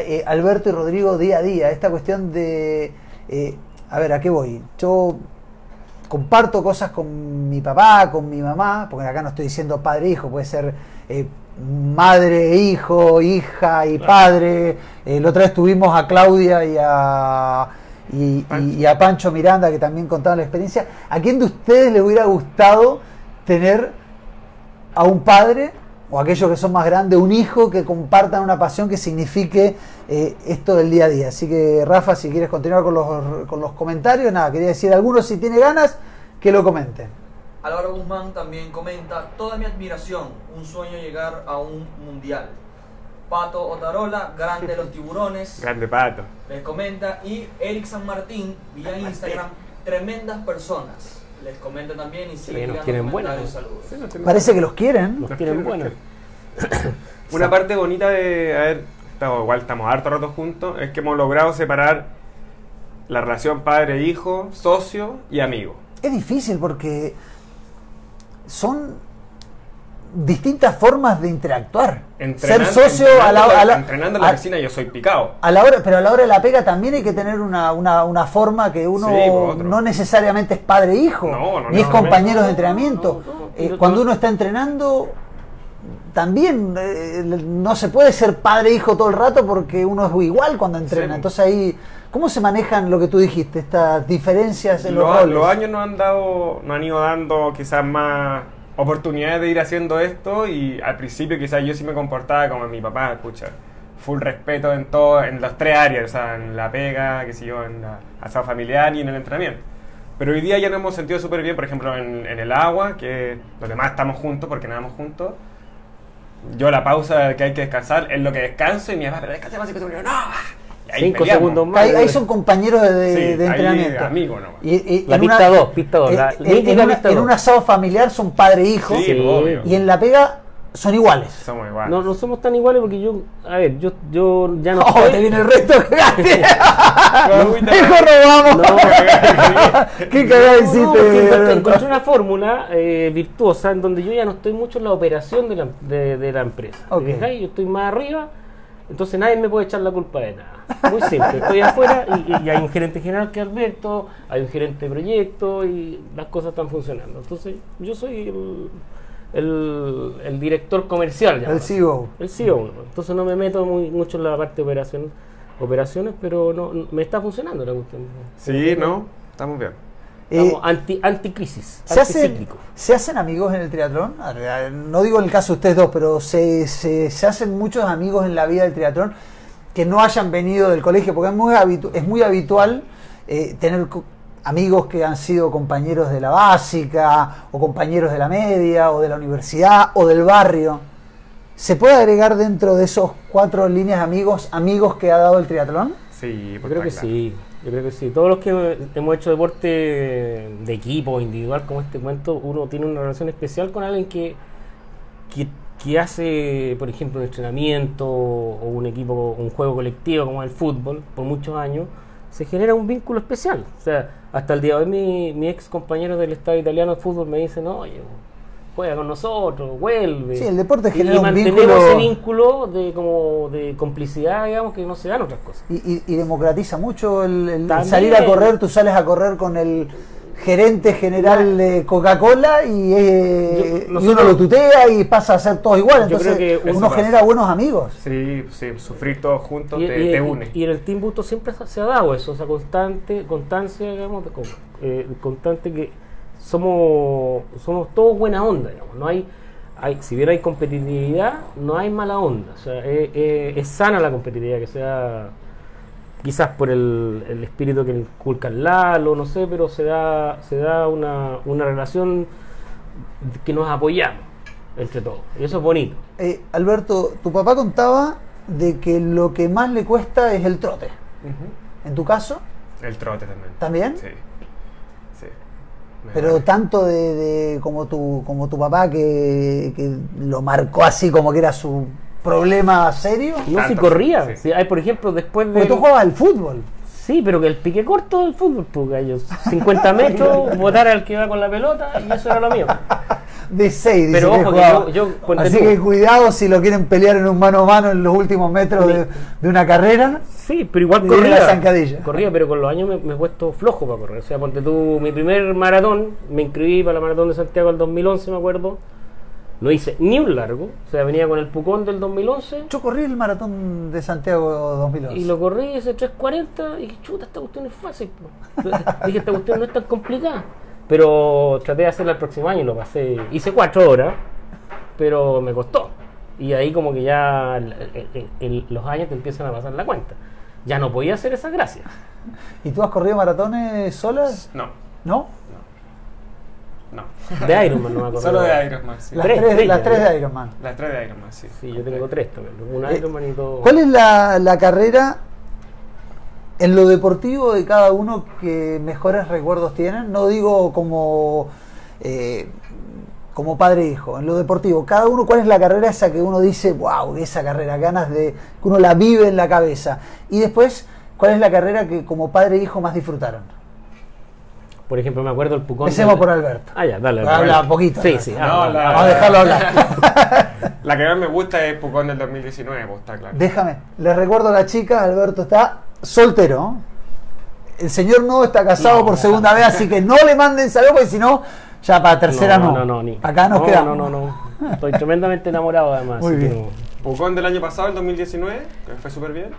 eh, Alberto y Rodrigo día a día. Esta cuestión de. eh, a ver, ¿a qué voy? Yo comparto cosas con mi papá, con mi mamá, porque acá no estoy diciendo padre e hijo, puede ser eh, madre, e hijo, hija y padre. Eh, la otra vez tuvimos a Claudia y a, y, y- y a Pancho Miranda que también contaban la experiencia. ¿A quién de ustedes le hubiera gustado tener a un padre o aquellos que son más grandes, un hijo que compartan una pasión que signifique eh, esto del día a día. Así que Rafa, si quieres continuar con los, con los comentarios, nada, quería decir algunos si tiene ganas, que lo comenten. Álvaro Guzmán también comenta, toda mi admiración, un sueño llegar a un mundial. Pato Otarola, grande los tiburones, Grande pato. les comenta. Y Eric San Martín, vía Instagram, tremendas personas. Les comenta también y sigue que nos tienen comentarios, buenas. saludos. Parece que los quieren. Los tienen buenos. Una parte bonita de haber estado, igual estamos harto rato juntos, es que hemos logrado separar la relación padre-hijo, socio y amigo. Es difícil porque son distintas formas de interactuar. Ser socio a la, entrenando a la- entrenando en la piscina yo soy picado. a la hora, pero a la hora de la pega también hay que tener una, una, una forma que uno Sí, pues, no necesariamente es padre e hijo, No, no, ni no, es compañero de entrenamiento. Eh, cuando uno está entrenando, también eh, no se puede ser padre e hijo todo el rato porque uno es igual cuando entrena. Sí. Entonces ahí ¿Cómo se manejan lo que tú dijiste, estas diferencias en los, Los, roles? los años nos han dado, nos han ido dando quizás más oportunidades de ir haciendo esto y al principio quizás yo sí me comportaba como mi papá, escucha, full respeto en todo, en las tres áreas, o sea, en la pega, qué sé yo, en la asado familiar y en el entrenamiento. Pero hoy día ya nos hemos sentido súper bien, por ejemplo, en, en el agua, que los demás estamos juntos porque nadamos juntos. Yo la pausa que hay que descansar es lo que descanso y mi papá, pero descansa más y que tú, no. Cinco segundos más. Ahí, ahí son compañeros de, de- Sí, de ahí entrenamiento. amigos nomás. Y- y- La en pista dos, pista dos, la en- mítica en, una- pista en dos. un asado familiar son padre e hijo. Sí, Sí. obvio. Y en la pega son iguales. Somos iguales. No, no somos tan iguales porque yo, a ver, yo, yo ya no Oh, te viene el resto te- Hijo, robamos. No, ¿Qué cagada hiciste? encontré, una fórmula eh, virtuosa en donde yo ya no estoy mucho en la operación de la, de, de la empresa. ¿Te Ok. fijáis? Yo estoy más arriba, entonces nadie me puede echar la culpa de nada. Muy simple, estoy afuera y, y- y hay un gerente general que es Alberto, hay un gerente de proyecto y las cosas están funcionando. Entonces yo soy el, el, el director comercial. El llamémoslo. CEO. El CEO. Entonces no me meto muy, mucho en la parte de operación, operaciones, pero no, me está funcionando la cuestión. Sí, no, estamos bien. Eh, anti, anticrisis, ¿Se hacen, anticíclico. ¿Se hacen amigos en el triatlón? No digo en el caso de ustedes dos, pero se, se- se hacen muchos amigos en la vida del triatlón que no hayan venido del colegio, porque es muy, habitu- es muy habitual eh, tener amigos que han sido compañeros de la básica, o compañeros de la media, o de la universidad, o del barrio. ¿Se puede agregar dentro de esos cuatro líneas de amigos, amigos que ha dado el triatlón? Sí, pues creo que claro. sí, yo creo que sí. Todos los que hemos hecho deporte de equipo individual, como este cuento, uno tiene una relación especial con alguien que, que, que hace, por ejemplo, un entrenamiento o un equipo, un juego colectivo como el fútbol, por muchos años, se genera un vínculo especial. O sea, hasta el día de hoy mi, mi ex compañero del Estado Italiano de Fútbol me dicen, oye, juega con nosotros, vuelve. Sí, el deporte Y- genera y un mantenemos vínculo- ese vínculo de, como de complicidad, digamos, que no se dan otras cosas. Y, y- y democratiza mucho el, el También. salir a correr, tú sales a correr con el gerente general de Coca-Cola y, eh, Yo- y uno lo tutea y pasa a ser todos iguales. Yo Entonces creo que uno genera buenos amigos. Sí, sí, sufrir todos juntos Y, te, y- te une. y en el Team Busto siempre se- ha dado eso, esa constante, constancia, digamos, de, como, eh, constante que somos, somos todos buena onda, digamos. No hay, hay, si bien hay competitividad, no hay mala onda. O sea, es, es- es sana la competitividad, que sea quizás por el, el espíritu que inculca el Lalo, no sé, pero se da, se da una, una relación que nos apoyamos entre todos. Y eso es bonito. Eh, Alberto, tu papá contaba de que lo que más le cuesta es el trote. Ujú. En tu caso, El trote también. ¿También? Sí. Pero tanto de, de como tu como tu papá que, que lo marcó así como que era su problema serio. No, si corría. sí. Si hay, por ejemplo, después de. Porque tú jugabas al fútbol. Sí, pero que el pique corto del fútbol, pues gallos. 50 metros, botar al que va con la pelota y eso era lo mío. De 6, Pero ojo que yo- yo- ponte Así tú. que cuidado si lo quieren pelear en un mano a mano en los últimos metros de, de una carrera. Sí, pero igual corría. la zancadilla. Corría, pero con los años me, me he puesto flojo para correr. O sea, ponte tú, mi primer maratón, me inscribí para la maratón de Santiago del 2011, me acuerdo. No hice ni un largo. O sea, venía con el Pucón del 2011 Yo corrí el maratón de Santiago 2011. y lo corrí ese 3.40 y dije, chuta, esta cuestión es fácil. po". dije, esta cuestión no es tan complicada. Pero traté de hacerla el próximo año y lo pasé. Hice cuatro horas, pero me costó. Y ahí como que ya el- el- el- los años te empiezan a pasar la cuenta. Ya no podía hacer esa gracia. ¿Y tú has corrido maratones solas? No, ¿No? No. De Ironman no me acuerdo. Solo de Ironman, sí. Las Tres, las tres de Ironman. Las tres de Ironman, sí. Sí, yo tengo tres también. Un Eh, Ironman y todo. ¿Cuál es la, la carrera en lo deportivo de cada uno que mejores recuerdos tienen? No digo como, eh, como padre e hijo, en lo deportivo. Cada uno, ¿cuál es la carrera esa que uno dice, wow, esa carrera, ganas de que uno la vive en la cabeza? Y después, ¿cuál es la carrera que como padre e hijo más disfrutaron? Por ejemplo, me acuerdo el Pucón. Empecemos del- por Alberto. Ah, ya, dale. Habla dale. un poquito, Sí, Alberto. sí. No, habla, la- habla. Vamos a dejarlo hablar. La que más me gusta es Pucón del 2019, pues está claro. Déjame, les recuerdo a la chica, Alberto está soltero. El señor no está casado No. por segunda vez, así que no le manden saludos, porque si no, ya para tercera no. No, no, ni. Acá nos no, quedamos. No, no, no. Estoy tremendamente enamorado además. Muy bien. no. Pucón del año pasado, el 2019, que me fue súper bien.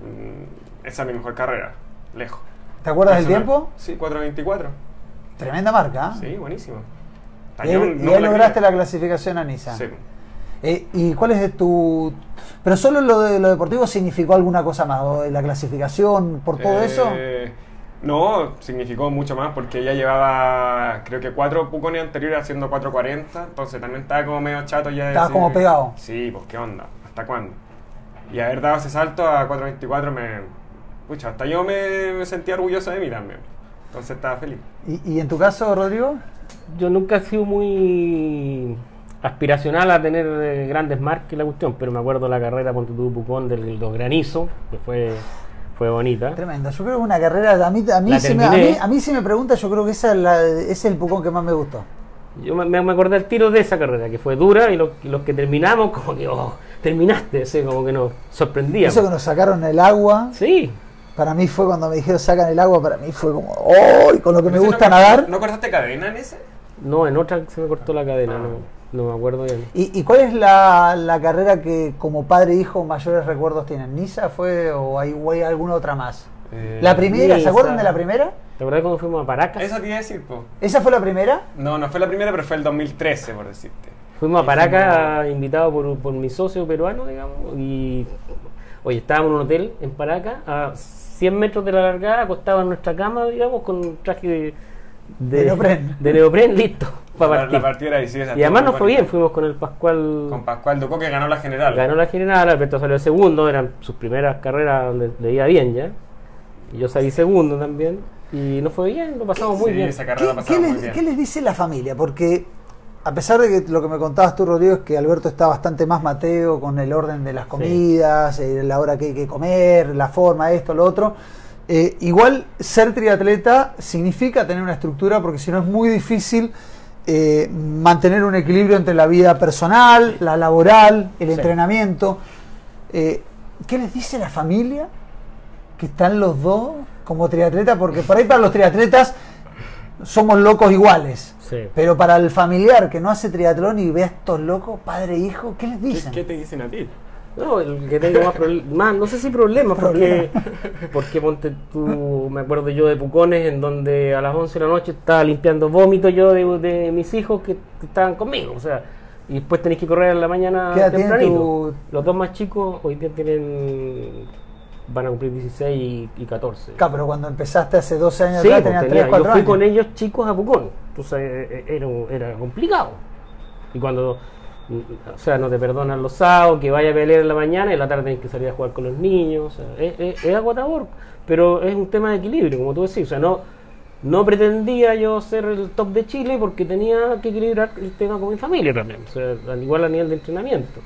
Mm, esa es mi mejor carrera, lejos. ¿Te acuerdas del tiempo? Sí, 4.24. Tremenda marca. ¿ah? Sí, buenísimo. Y ahí, y la lograste la clasificación a Niza. Sí. Eh, ¿Y cuál es tu...? ¿Pero solo lo de lo deportivo significó alguna cosa más? ¿O la clasificación por todo eso? Eh, No, significó mucho más porque ella llevaba, creo que cuatro pucones anteriores haciendo 4.40, entonces también estaba como medio chato ya. de decir- como pegado. Sí, pues qué onda, ¿hasta cuándo? Y haber dado ese salto a 4.24 me... Pucha, hasta yo me, me sentía orgulloso de mí también. Entonces estaba feliz. ¿Y, y en tu caso, Rodrigo? Yo nunca he sido muy aspiracional a tener eh, grandes marcas y la cuestión, pero me acuerdo la carrera con tu Pucón del los Granizo, que fue, fue bonita. Tremendo. Yo creo que una carrera... A mí, a mí, si, me, a mí, a mí si me pregunta, yo creo que esa es la- ese es el pucón que más me gustó. Yo me, me acordé el tiro de esa carrera, que fue dura, y los, los que terminamos, como que, oh, terminaste, como que nos sorprendía. Eso que nos sacaron el agua, Sí, para mí fue cuando me dijeron sacan el agua, para mí fue como, ¡oh! Con lo que me gusta no, nadar. ¿No cortaste cadena en ese? no, en otra se me cortó la cadena, Ah. no, no me acuerdo bien. ¿Y, y cuál es la, la carrera que como padre e hijo mayores recuerdos tienen? ¿Nisa fue o hay, o hay alguna otra más? Eh, ¿La primera? ¿Se acuerdan de la primera? ¿Te acuerdas cuando fuimos a Paracas? Eso te iba a decir, po. ¿Esa fue la primera? No, no fue la primera, pero fue el 2013, por decirte. Fuimos a Paracas invitados por, por mi socio peruano, digamos, y oye, estábamos en un hotel en Paracas, a 100 metros de la largada, acostados en nuestra cama, digamos, con un traje de, De neopren. de neopren listo para La, partir. la partida y además nos fue bien, fuimos con el Pascual, Con Pascual Ducó, que ganó la general. ganó la general, Alberto salió segundo, eran sus primeras carreras donde le iba bien ya, y yo salí segundo también, y nos fue bien, lo pasamos muy Sí, bien. esa ¿Qué, carrera la qué pasamos muy les, bien. qué les dice la familia? Porque a pesar de que lo que me contabas tú, Rodrigo, es que Alberto está bastante más mateo con el orden de las comidas, eh, la hora que hay que comer, la forma, esto, lo otro. eh, igual ser triatleta significa tener una estructura porque si no es muy difícil eh, mantener un equilibrio entre la vida personal, la laboral, el Sí. entrenamiento. ¿Qué les dice la familia? que están los dos como triatletas, porque por ahí para los triatletas somos locos iguales. Sí. Pero para el familiar que no hace triatlón y ve a estos locos, padre e hijo, ¿qué les ¿Qué, dicen? qué te dicen a ti? No, el que tengo más problemas, no sé si problemas, porque, porque ponte tú, me acuerdo yo de Pucones, en donde a las 11 de la noche estaba limpiando vómitos yo de, de mis hijos que, estaban conmigo, o sea, y después tenéis que correr en la mañana ¿Qué edad tiene tempranito. tu- Los dos más chicos hoy día tienen, van a cumplir 16 y, y 14. Claro, pero cuando empezaste hace 12 años Sí, atrás pues, tenían tenía- 3, 4 yo fui años. con ellos chicos a Pucón, entonces eh, era, era complicado. Y cuando, mm, o sea, no te perdonan los sábados, que vaya a pelear en la mañana y en la tarde tienes que salir a jugar con los niños, o sea, es, es- es agotador, pero es un tema de equilibrio, como tú decís, o sea, no, no pretendía yo ser el top de Chile porque tenía que equilibrar el tema con mi familia también, o sea, al igual a nivel de entrenamiento.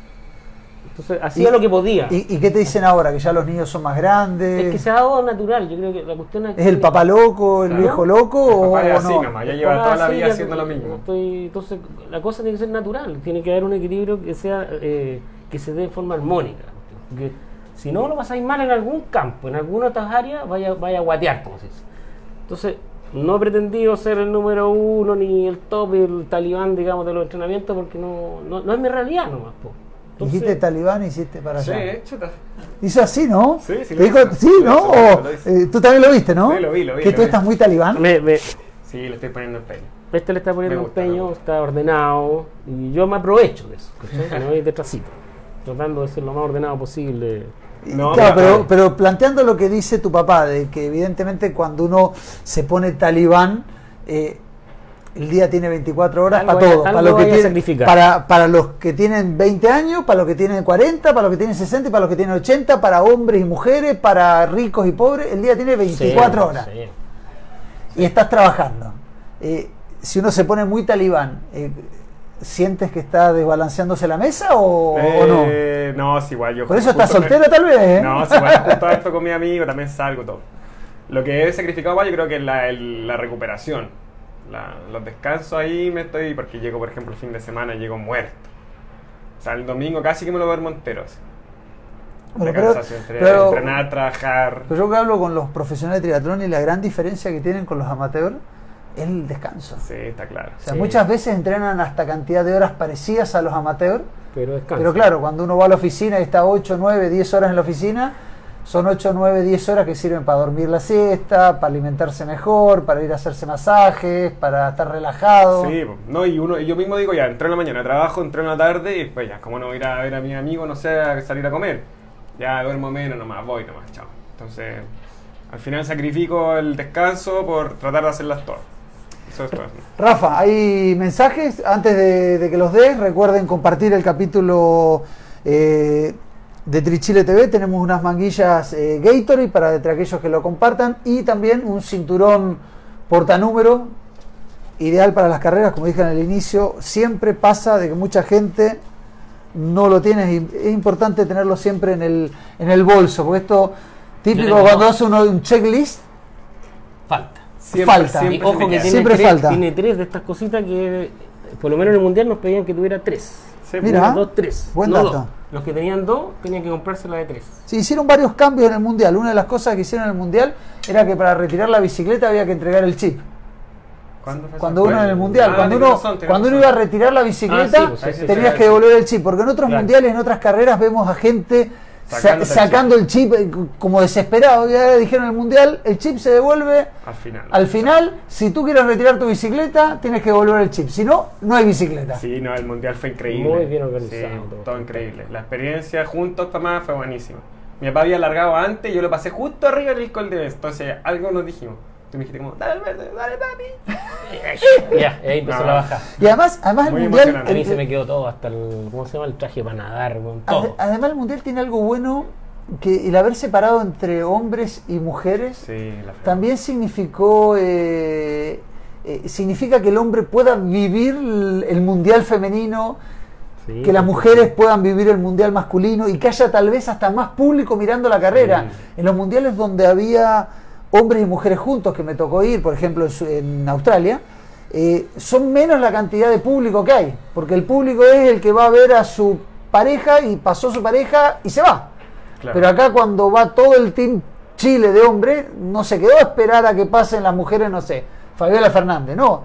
Entonces, hacía Y- lo que podía. ¿Y, y qué te dicen ahora? ¿Que ya los niños son más grandes? es que se ha dado natural, yo creo que la cuestión es ¿Es el papá loco, el Claro. viejo loco El o, es así no? nomás, ya lleva toda la vida ya- haciendo lo mismo. estoy- entonces, la cosa tiene que ser natural, tiene que haber un equilibrio que sea eh, que se dé de forma armónica. Porque si no lo pasáis mal en algún campo, en alguna otras áreas, vaya, vaya a guatear, como se dice. Entonces, no he pretendido ser el número uno ni el top, el talibán, digamos, de los entrenamientos, porque no, no, no es mi realidad nomás. po. Entonces, Dijiste talibán y hiciste para Sí, allá. chuta. Hizo así, ¿no? Sí, sí Te lo dijo- hizo. sí, Lo ¿no? hizo, lo hizo. eh, tú también lo viste, ¿no? Sí, lo vi, lo vi, Que tú vi. estás muy talibán. me- me- Sí, le estoy poniendo empeño. este le está poniendo Me gusta, me empeño, está ordenado, y yo me aprovecho de eso, ¿cachai? No voy detrásito, tratando de ser lo más ordenado posible. No, claro, pero, pero planteando lo que dice tu papá, de que evidentemente cuando uno se pone talibán, eh, el día tiene 24 horas Algo para vaya- todo. Para, algo lo que vaya a tiene- sacrificar. para, para los que tienen 20 años, para los que tienen 40, para los que tienen 60 y para los que tienen 80, para hombres y mujeres, para ricos y pobres, el día tiene 24 Sí, horas. sí. Y estás trabajando. Eh, si uno se pone muy talibán, eh, ¿sientes que está desbalanceándose la mesa o, o no? Eh, no, es igual. Yo Por eso estás me- soltero tal vez, ¿eh? No, es igual. Justo esto con mi amigo también salgo todo. Lo que he sacrificado más yo creo que es la, el- la recuperación. La- los descansos ahí me estoy... Porque llego, por ejemplo, el fin de semana y llego muerto. O sea, el domingo casi que me lo duermo entero. así. Bueno, De pero- entre- pero- entrenar, trabajar. Pero yo que hablo con los profesionales de triatlón y la gran diferencia que tienen con los amateurs es el descanso. Sí, está claro. O sea, Sí. muchas veces entrenan hasta cantidad de horas parecidas a los amateurs, Pero pero claro, cuando uno va a la oficina y está 8, 9, 10 horas en la oficina, son 8, 9, 10 horas que sirven para dormir la siesta, para alimentarse mejor, para ir a hacerse masajes, para estar relajado. Sí, no, y uno, yo mismo digo, ya, entré en la mañana, trabajo, entré en la tarde y después ya, como no ir a ver a mi amigo, no sé, a salir a comer. Ya duermo menos nomás, voy nomás, chao. Entonces, al final sacrifico el descanso por tratar de hacerlas todas. Eso es todo. Rafa, hay mensajes antes de, de que los des. Recuerden compartir el capítulo eh, de Trichile TV. Tenemos unas manguillas eh, Gatorade para entre aquellos que lo compartan y también un cinturón portanúmero ideal para las carreras. Como dije en el inicio, siempre pasa de que mucha gente no lo tiene. Es es importante tenerlo siempre en el, en el bolso, porque esto típico cuando hace uno un checklist. Falta. Falta. Siempre ojo que queda. tiene Siempre tres, falta. tiene tres de estas cositas que por lo menos en el mundial nos pedían que tuviera tres. Sí, Mira. Uno, dos, tres. Buen no dato. dos. Los que tenían dos tenían que comprarse la de tres. Se hicieron varios cambios en el Mundial. Una de las cosas que hicieron en el Mundial era que para retirar la bicicleta había que entregar el chip. ¿Cuándo fue Cuando uno en el Mundial, Ah, cuando tenés uno, razón, cuando uno iba a retirar la bicicleta, Ah, sí, pues, sí, sí, tenías sí, que sí. devolver el chip. Porque en otros Claro. mundiales, en otras carreras, vemos a gente sa- Sacándote el sacando el chip, eh, como desesperado. Ya dijeron en el Mundial, el chip se devuelve Al final. al final. Si tú quieres retirar tu bicicleta, tienes que devolver el chip. Si no, no hay bicicleta. Sí, no, el mundial fue increíble. Muy bien organizado Sí, todo. increíble. La experiencia juntos, papá, fue buenísima. Mi papá había alargado antes, yo lo pasé justo arriba del disco de vez. Entonces, algo nos dijimos. Tú me dijiste como, dale al verde, dale papi. ya, ahí empezó No. la baja. Y además, además el Muy Mundial... A mí se me quedó todo, hasta el, ¿cómo se llama? El traje para nadar, con Ade- todo. Además el Mundial tiene algo bueno que el haber separado entre hombres y mujeres Sí, también significó eh, eh, significa que el hombre pueda vivir el, mundial femenino Sí, que las sí, mujeres puedan vivir el mundial masculino y que haya tal vez hasta más público mirando la carrera en los mundiales donde había hombres y mujeres juntos que me tocó ir por ejemplo en, su- en Australia eh, son menos la cantidad de público que hay porque el público es el que va a ver a su pareja y pasó su pareja y se va Claro. pero acá cuando va todo el team Chile de hombre, no se quedó a esperar a que pasen las mujeres, no sé, Fabiola Fernández, no.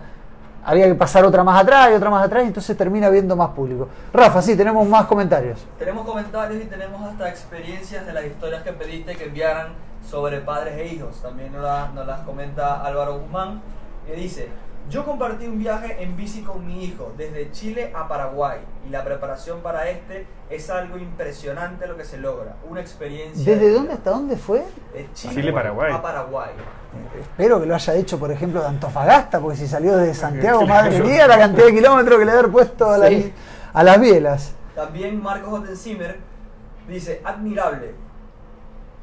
Había que pasar otra más atrás y otra más atrás y entonces termina viendo más público. Rafa, sí, tenemos más comentarios. Tenemos comentarios y tenemos hasta experiencias de las historias que pediste que enviaran sobre padres e hijos. También nos, la- nos las comenta Álvaro Guzmán, que dice, yo compartí un viaje en bici con mi hijo desde Chile a Paraguay y la preparación para este es algo impresionante lo que se logra. Una experiencia... ¿Desde de dónde hasta dónde fue? De Chile, Chile, Paraguay. a Paraguay. Espero que lo haya hecho, por ejemplo, de Antofagasta, porque si salió de Santiago, madre mía, la cantidad de kilómetros que le haber puesto a, la- Sí. a las bielas. También Marcos Ottenzimer dice, admirable.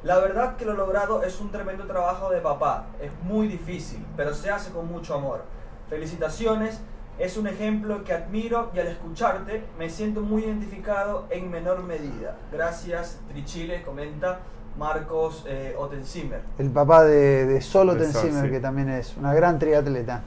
La verdad que lo logrado es un tremendo trabajo de papá. Es muy difícil, pero se hace con mucho amor. Felicitaciones. Es un ejemplo que admiro y al escucharte me siento muy identificado en menor medida. Gracias, Trichile, comenta Marcos eh. El papá de, de Sol, Tensimer, sí. que también es una gran triatleta.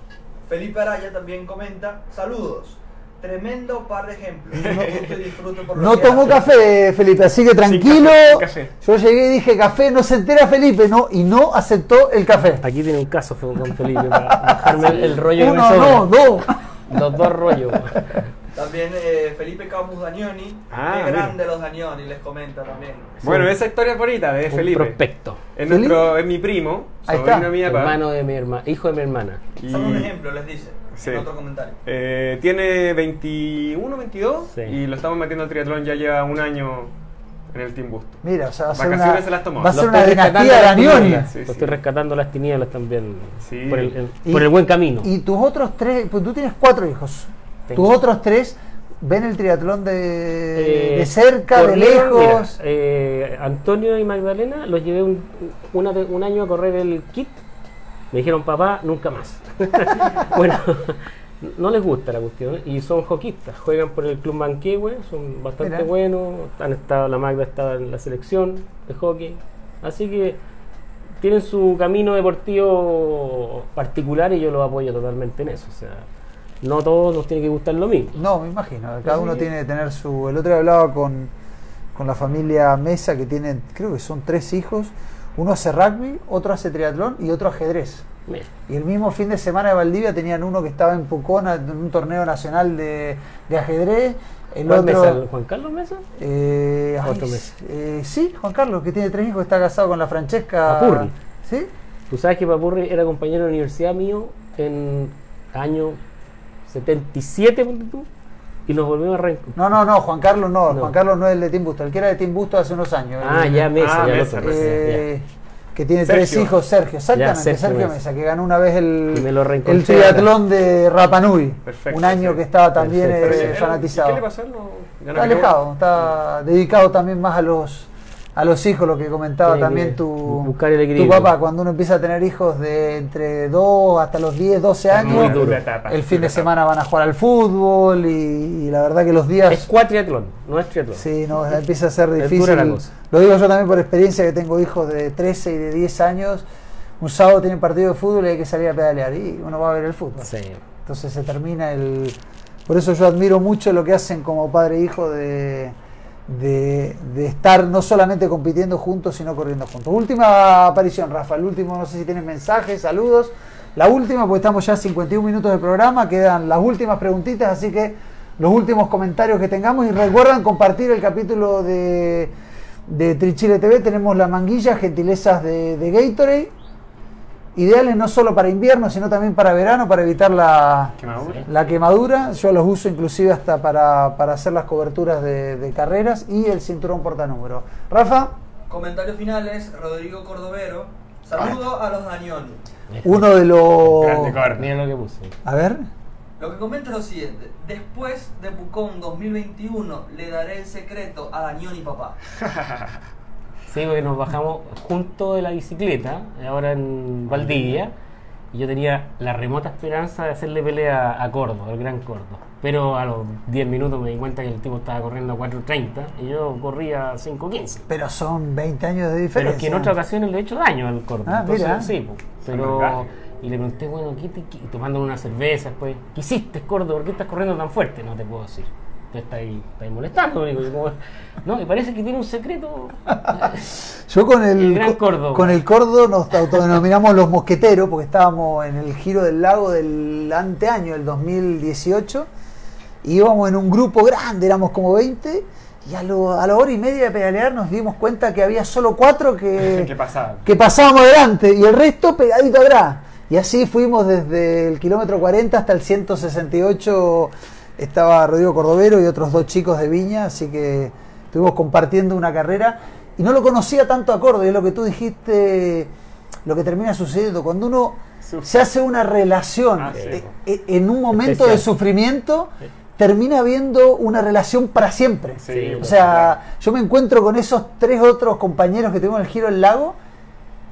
Felipe Araya también comenta, saludos. Tremendo par de ejemplos. Disfruto y disfruto por lo No tomó hace. café, Felipe, así que tranquilo. café, sin café. Yo llegué y dije café, no se entera Felipe, no, y no aceptó el café. Aquí tiene un caso con Felipe para bajarme el, el rollo que me Uno, sobra. no, dos. Los dos rollos. También eh, Felipe Camus Dagnoni, Ah, qué mira. grande los Dagnoni, les comenta también. Bueno, esa historia es bonita de Un Felipe. prospecto. Es, nuestro, es mi primo, Ahí sobrino está. de mi papá. Hermano de mi hermana, hijo de mi hermana. Y, Solo un ejemplo, les dice, Sí. en otro comentario. eh, tiene 21, 22 Sí. y lo estamos metiendo al triatlón ya lleva un año en el Team Busto. Mira, o sea, va a ser Vacaciones una, se las tomó. va a ser una estoy rescatando dinastía de. Sí, Lo sí. estoy rescatando las tinieblas también. Sí. Por, el, el- Y- por el buen camino. Y tus otros tres, pues tú tienes cuatro hijos. Tengo. Tus otros tres ven el triatlón de, Eh, de cerca, de lejos. mira, eh, Antonio y Magdalena los llevé un, una un año a correr el kit. Me dijeron, papá, nunca más. bueno, no les gusta la cuestión y son hockeyistas. Juegan por el Club Manquehue, son bastante Mira. buenos. Han estado, la Magda estaba en la selección de hockey. Así que tienen su camino deportivo particular y yo los apoyo totalmente en eso. O sea, no todos nos tiene que gustar lo mismo. No, me imagino. Cada Así uno que- tiene que tener su. El otro día hablaba con, con la familia Mesa, que tienen, creo que son tres hijos. Uno hace rugby, otro hace triatlón y otro ajedrez. Mira, Y el mismo fin de semana de Valdivia tenían uno que estaba en Pucón en un torneo nacional de, de ajedrez El ¿Cuál otro, Mesa? ¿El Juan Carlos Mesa? eh, ay, Otro Mesa. eh, sí, Juan Carlos, que tiene tres hijos, está casado con la Francesca. Papurri. ¿Sí? Tú sabes que Papurri era compañero de la universidad mío en año 77, ponte tú, y nos volvimos a reencontrar. No, no, no, Juan Carlos no, No. Juan Carlos no es el de Tim Busto, el que era de Tim Busto hace unos años. Ah, el- ya Mesa, Ah, ya Mesa, Mesa, eh, que tiene Sergio. tres hijos, Sergio, exactamente, Ya, Sergio Sergio, Mesa. Mesa. que ganó una vez el, el triatlón de Rapanui, Perfecto, un año sí. que estaba también Perfecto. eh, Pero, ¿y él- fanatizado. ¿y ¿Qué le pasó? No- Está alejado, está dedicado también más a los a los hijos, lo que comentaba Tiene también que tu, buscar el tu papá, cuando uno empieza a tener hijos de entre 2 hasta los 10, 12 Es años, el fin de semana van a jugar al fútbol y, y la verdad que los Es días... cuatriatlón, no es triatlón. Sí, no, empieza a ser Es difícil. Lo digo yo también por experiencia que tengo hijos de 13 y de 10 años. Un sábado tienen partido de fútbol y hay que salir a pedalear y uno va a ver el fútbol. Sí. Entonces se termina el... Por eso yo admiro mucho lo que hacen como padre e hijo de, de, estar no solamente compitiendo juntos, sino corriendo juntos. Última aparición, Rafa. El último, no sé si tienes mensajes, saludos. La última, porque estamos ya a 51 minutos de programa, quedan las últimas preguntitas, así que los últimos comentarios que tengamos. Y recuerdan compartir el capítulo de, de Trichile TV. Tenemos la manguilla, gentilezas de, de Gatorade. Ideales no solo para invierno, sino también para verano, para evitar la, ¿Quemadura? la quemadura. Yo los uso inclusive hasta para, para hacer las coberturas de, de carreras y el cinturón portanúmero. Rafa, Comentarios finales, Rodrigo Cordovero. Saludo a los Danioni. uno de Grande los... Mira lo que puse. A ver. Lo que comenta es lo siguiente. Después de Pucón 2021, le daré el secreto a Danioni papá. Sí, porque nos bajamos junto de la bicicleta, ahora en Valdivia, y yo tenía la remota esperanza de hacerle pelea a Cordo, al gran Cordo. Pero a los 10 minutos me di cuenta que el tipo estaba corriendo a 4.30 y yo corría a 5.15. Pero son 20 años de Pero diferencia. es que en otras ocasiones le he hecho daño al Cordo. Ah, Entonces, mira. sí, pero... Y le pregunté, bueno, ¿qué te, qué- tomando una cerveza después, ¿qué hiciste, Cordo? ¿Por qué estás corriendo tan fuerte? No te puedo decir. Te estáis, estáis molestando, me como- No, y parece que tiene un secreto. Yo con el, El gran co- Cordo. con el Cordo nos autodenominamos los mosqueteros porque estábamos en el giro del lago del anteaño, el 2018. Y íbamos en un grupo grande, éramos como 20. Y a, lo- a la hora y media de pedalear nos dimos cuenta que había solo cuatro que, ¿Qué pasaba? que pasábamos adelante y el resto pegadito atrás. Y así fuimos desde el kilómetro 40 hasta el 168. Estaba Rodrigo Cordovero y otros dos chicos de Viña, así que estuvimos compartiendo una carrera. Y no lo conocía tanto a Cordo, y es lo que tú dijiste, lo que termina sucediendo. Cuando uno se hace una relación Ah, sí, po. eh, en un momento Especial. de sufrimiento, termina viendo una relación para siempre. Sí, O sea, yo me encuentro con esos tres otros compañeros que tuvimos en el Giro del Lago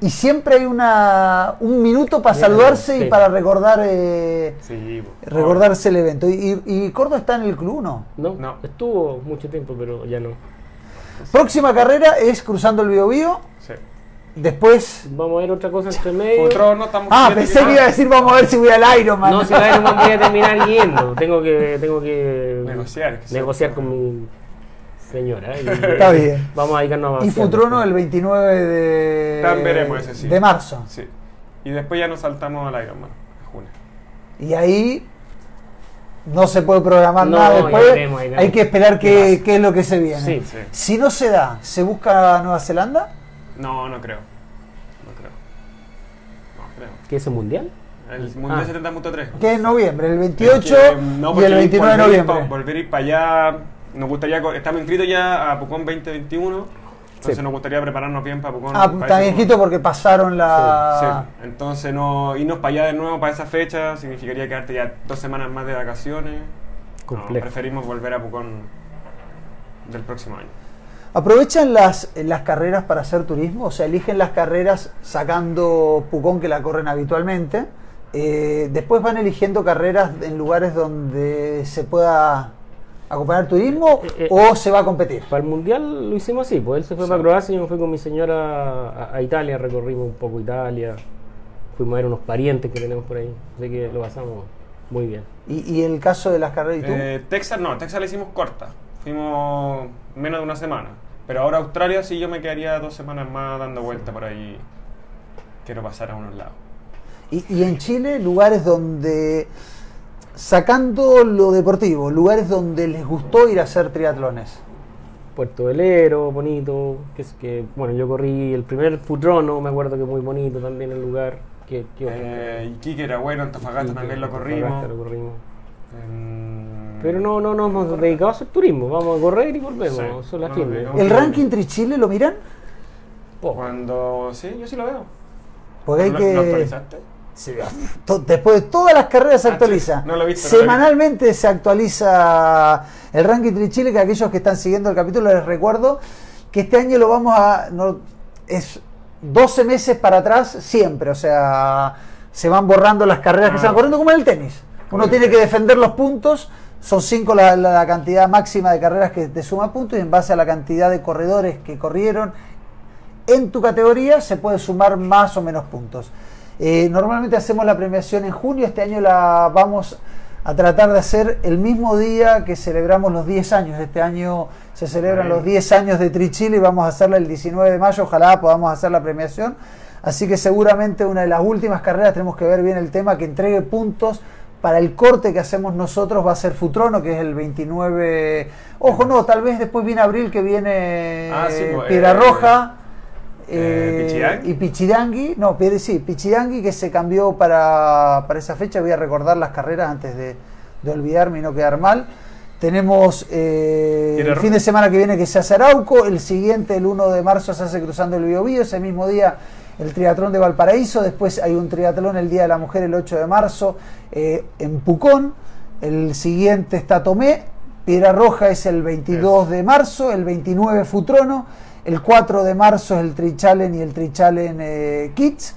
y siempre hay una un minuto para saludarse y para recordar eh, Sí, recordarse el evento. Y, y, y Cordo está en el club, ¿no? No, No. estuvo mucho tiempo, pero ya no. Próxima carrera es cruzando el Biobío. Sí. Después. Vamos a ver otra cosa entre medio. Otro no estamos Ah, pensé que que iba a decir vamos a ver si voy al Ironman. No, si la Ironman voy a terminar yendo. Tengo que, tengo que Negociar, que negociar con mi señora. y- Está bien. Vamos a dedicarnos a y. Futrono el 29 de, También veremos ese, sí. de marzo. Sí. Y después ya nos saltamos al Ironman, en junio. Y ahí no se puede programar No, nada ya después. Hay que esperar ¿Qué es lo que se viene. Sí. Sí. Si no se da, ¿se busca Nueva Zelanda? No, no creo. No creo. No creo. ¿Qué es el mundial? El Mundial Ah. 70.3. Que es noviembre, el 28 Es que, no, y el 29 de a noviembre. volver a ir para allá, nos gustaría, estamos inscritos ya a Pucón 2021, entonces Sí. nos gustaría prepararnos bien para Pucón. Ah, para está ese bien Pucón. escrito porque pasaron la. Sí, entonces no, irnos para allá de nuevo para esa fecha significaría quedarte ya dos semanas más de vacaciones. No, preferimos volver a Pucón del próximo año. ¿Aprovechan las, las carreras para hacer turismo? O sea, eligen las carreras sacando Pucón que la corren habitualmente. Eh, después van eligiendo carreras en lugares donde se pueda acompañar turismo Eh, eh, o se va a competir. Para el mundial lo hicimos así, pues él se fue Sí. para Croacia y yo me fui con mi señora a, a Italia, recorrimos un poco Italia, fuimos a ver unos parientes que tenemos por ahí, así que lo pasamos muy bien. ¿Y, y el caso de las carreras y tú? Eh, Texas no, Texas la hicimos corta, fuimos menos de una semana, pero ahora Australia sí yo me quedaría dos semanas más dando vuelta por ahí. Quiero pasar a unos lados. Y, y en Chile, lugares donde sacando lo deportivo, lugares donde les gustó ir a hacer triatlones. Puerto Velero, bonito, que es que, bueno, yo corrí el primer Futrono, me acuerdo que muy bonito también el lugar. Que, que Eh, Iquique era bueno, Antofagasta también lo Antofagasta corrimos. lo corrimos. En- Pero no, no nos hemos dedicado a hacer turismo, vamos a correr y volvemos, Sí, son las no, firmes. no, no. ¿El ranking Trichile lo miran? Poco. Cuando. Sí, yo sí lo veo. Porque hay ¿Lo- que... ¿Lo actualizaste? Después de todas las carreras se Ah, actualiza. no lo no lo Semanalmente se actualiza el ranking de Chile, que aquellos que están siguiendo el capítulo les recuerdo que este año lo vamos a... no, es 12 meses para atrás siempre, o sea, se van borrando las carreras que Ah. se van corriendo como en el tenis. Uno tiene que defender los puntos, son 5 la, la- la cantidad máxima de carreras que te suma puntos y en base a la cantidad de corredores que corrieron en tu categoría se puede sumar más o menos puntos. Eh, normalmente hacemos la premiación en junio, este año la vamos a tratar de hacer el mismo día que celebramos los 10 años. Este año se celebran los 10 años de Trichile y vamos a hacerla el 19 de mayo, ojalá podamos hacer la premiación. Así que seguramente una de las últimas carreras tenemos que ver bien el tema que entregue puntos para el corte que hacemos nosotros va a ser Futrono, que es el 29. Ojo, no, tal vez después viene abril que viene Ah, sí, pues, Piedra eh, Roja. Eh, eh, y Pichidangui, no, sí, Pichidangui que se cambió para, para esa fecha. Voy a recordar las carreras antes de, de olvidarme y no quedar mal. Tenemos eh, el fin de semana que viene que se hace Arauco, el siguiente, el 1 de marzo, se hace cruzando el Biobío, ese mismo día el triatlón de Valparaíso, después hay un triatlón el Día de la Mujer el 8 de marzo eh, en Pucón, el siguiente está Tomé, Piedra Roja es el 22 de marzo, el 29 Futrono, el 4 de marzo es el Trichalen y el Trichalen eh, Kids,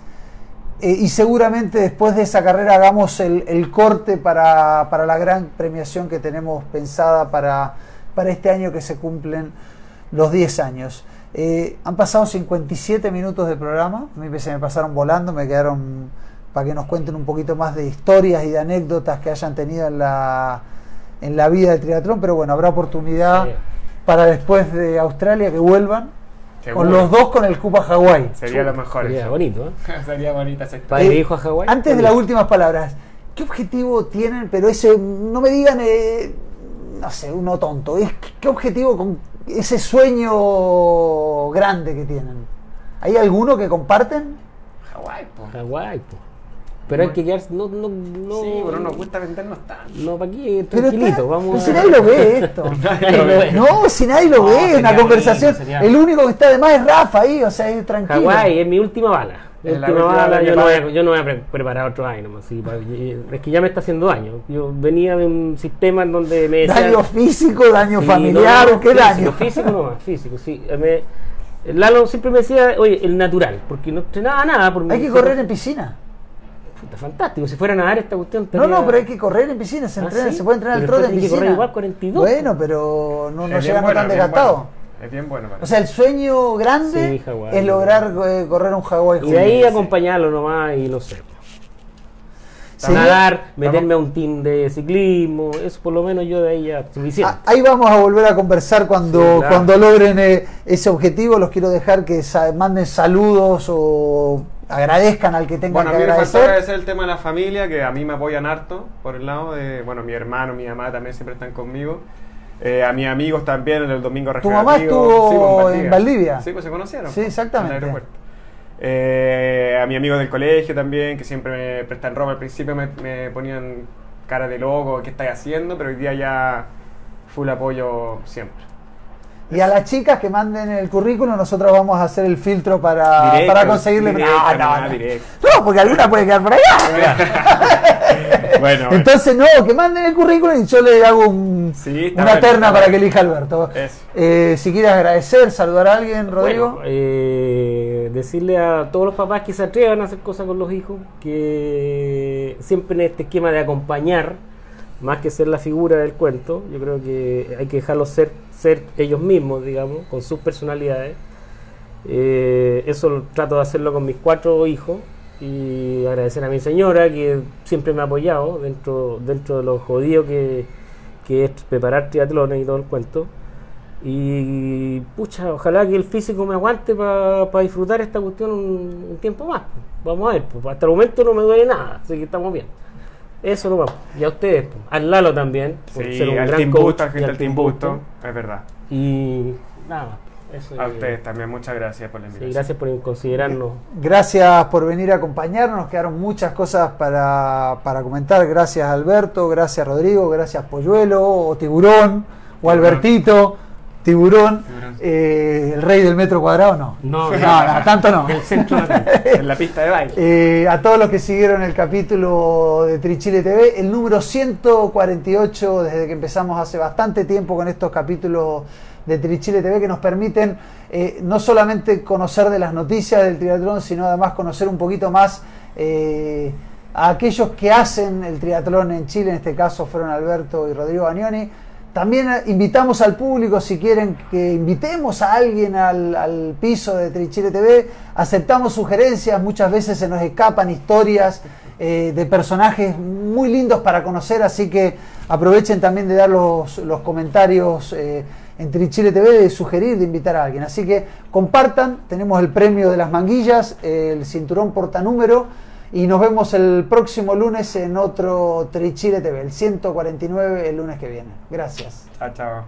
eh, y seguramente después de esa carrera hagamos el, corte para, para la gran premiación que tenemos pensada para, para este año que se cumplen los 10 años. Eh, han pasado 57 minutos de programa, a mí se me pasaron volando, me quedaron para que nos cuenten un poquito más de historias y de anécdotas que hayan tenido en la, en la vida del triatlón, pero bueno, habrá oportunidad. Para después de Australia que vuelvan Seguro. con los dos con el Cuba Hawái. Sería lo mejor. Sería eso. bonito, ¿eh? Sería bonita esa historia. Padre hijo a Hawái. Antes de las últimas palabras, ¿qué objetivo tienen? Pero ese, no me digan, eh, no sé, uno tonto. Es, ¿Qué objetivo con ese sueño grande que tienen? ¿Hay alguno que comparten? Hawái, po. Hawái, po. Pero hay que quedarse, no, no, no. Sí, pero nos gusta vendernos tanto. No, para aquí, Pero tranquilito, está- vamos si nadie lo ve esto. No, si nadie lo No, ve, una conversación. sería- El único que está además es Rafa ahí, o sea, es tranquilo. Hawái es mi última bala. Mi Es la última bala, yo no, voy yo no voy a pre- preparar otro año nomás. sí, para- es que ya me está haciendo daño. Yo venía de un sistema en donde me decían... Daño físico, daño Sí, familiar, no, no, ¿qué físico, daño? Físico nomás, físico, sí. Me, Lalo siempre me decía, oye, el natural, porque no entrenaba nada. Por Hay mi- que correr en piscina. Fantástico, si fuera a nadar esta cuestión... No, no, pero hay que correr en piscina, se ¿Ah, entrena, sí? se puede entrenar el Pero trote en que piscina. correr igual 42. Bueno, pero no, no Es bien llega bueno, tan es bien desgastado. bueno. Es bien bueno. para O sea, el sueño grande Sí, es lograr eh, correr un Hawái. Y de ahí juntos. acompañarlo nomás y no sé. Sí. Nadar, meterme a un team de ciclismo, eso por lo menos yo de ahí ya suficiente. Ah, Ahí vamos a volver a conversar cuando, Sí, claro. cuando logren eh, ese objetivo. Los quiero dejar que sa- manden saludos o agradezcan al que tengan Bueno, a que mí me faltó agradecer. agradecer el tema de la familia, que a mí me apoyan harto por el lado de, bueno, mi hermano, mi mamá también siempre están conmigo. Eh, a mis amigos también en el domingo Tu mamá recreativo. estuvo pues, en Valdivia. Sí, pues se conocieron. Sí, exactamente. en el aeropuerto. Eh, a mi amigo del colegio también, que siempre me prestan ropa. Al principio me, me ponían cara de loco, ¿qué estáis haciendo? Pero hoy día ya full apoyo siempre. Y a las chicas que manden el currículum, nosotros vamos a hacer el filtro para, Directo, para conseguirle. directo, no, no, no. directo. No, porque alguna puede quedar por allá. bueno, bueno. Entonces, no, que manden el currículum y yo le hago un, Sí, una terna para que elija Alberto. Eh, si quieres agradecer, saludar a alguien, Rodrigo. Bueno, eh, decirle a todos los papás que se atrevan a hacer cosas con los hijos, que siempre en este esquema de acompañar, más que ser la figura del cuento, yo creo que hay que dejarlos ser, ser ellos mismos, digamos, con sus personalidades. Eh, eso trato de hacerlo con mis cuatro hijos y agradecer a mi señora que siempre me ha apoyado dentro, dentro de lo jodido que, que es preparar triatlones y todo el cuento. Y pucha, ojalá que el físico me aguante para disfrutar esta cuestión un, un tiempo más. Vamos a ver, pues, hasta el momento no me duele nada, así que estamos bien. Eso nomás. Y a ustedes, al Lalo también. por Sí, ser un al gran Team coach, Busto, al gente del Team Busto, Busto. es verdad. Y nada más. Eso A es- ustedes también, muchas gracias por la Sí, invitación. gracias por considerarnos. Gracias por venir a acompañarnos. Nos quedaron muchas cosas para, para comentar. Gracias Alberto, gracias Rodrigo, gracias Polluelo o Tiburón o Albertito. Tiburón, Tiburón. eh, el rey del metro cuadrado, no. No, no, no, tanto no. El centro En la pista de baile. Eh, a todos los que siguieron el capítulo de Trichile TV, el número 148 desde que empezamos hace bastante tiempo con estos capítulos de Trichile TV que nos permiten eh, no solamente conocer de las noticias del triatlón, sino además conocer un poquito más eh, a aquellos que hacen el triatlón en Chile, en este caso fueron Alberto y Rodrigo Bagnoni. También invitamos al público, si quieren que invitemos a alguien al, al piso de Trichile TV, aceptamos sugerencias, muchas veces se nos escapan historias eh, de personajes muy lindos para conocer, así que aprovechen también de dar los, los comentarios eh, en Trichile TV, de sugerir, de invitar a alguien. Así que compartan, tenemos el premio de las manguillas, el cinturón portanúmero. Y nos vemos el próximo lunes en otro Trichile TV, el 149 el lunes que viene. Gracias. Chao, chao.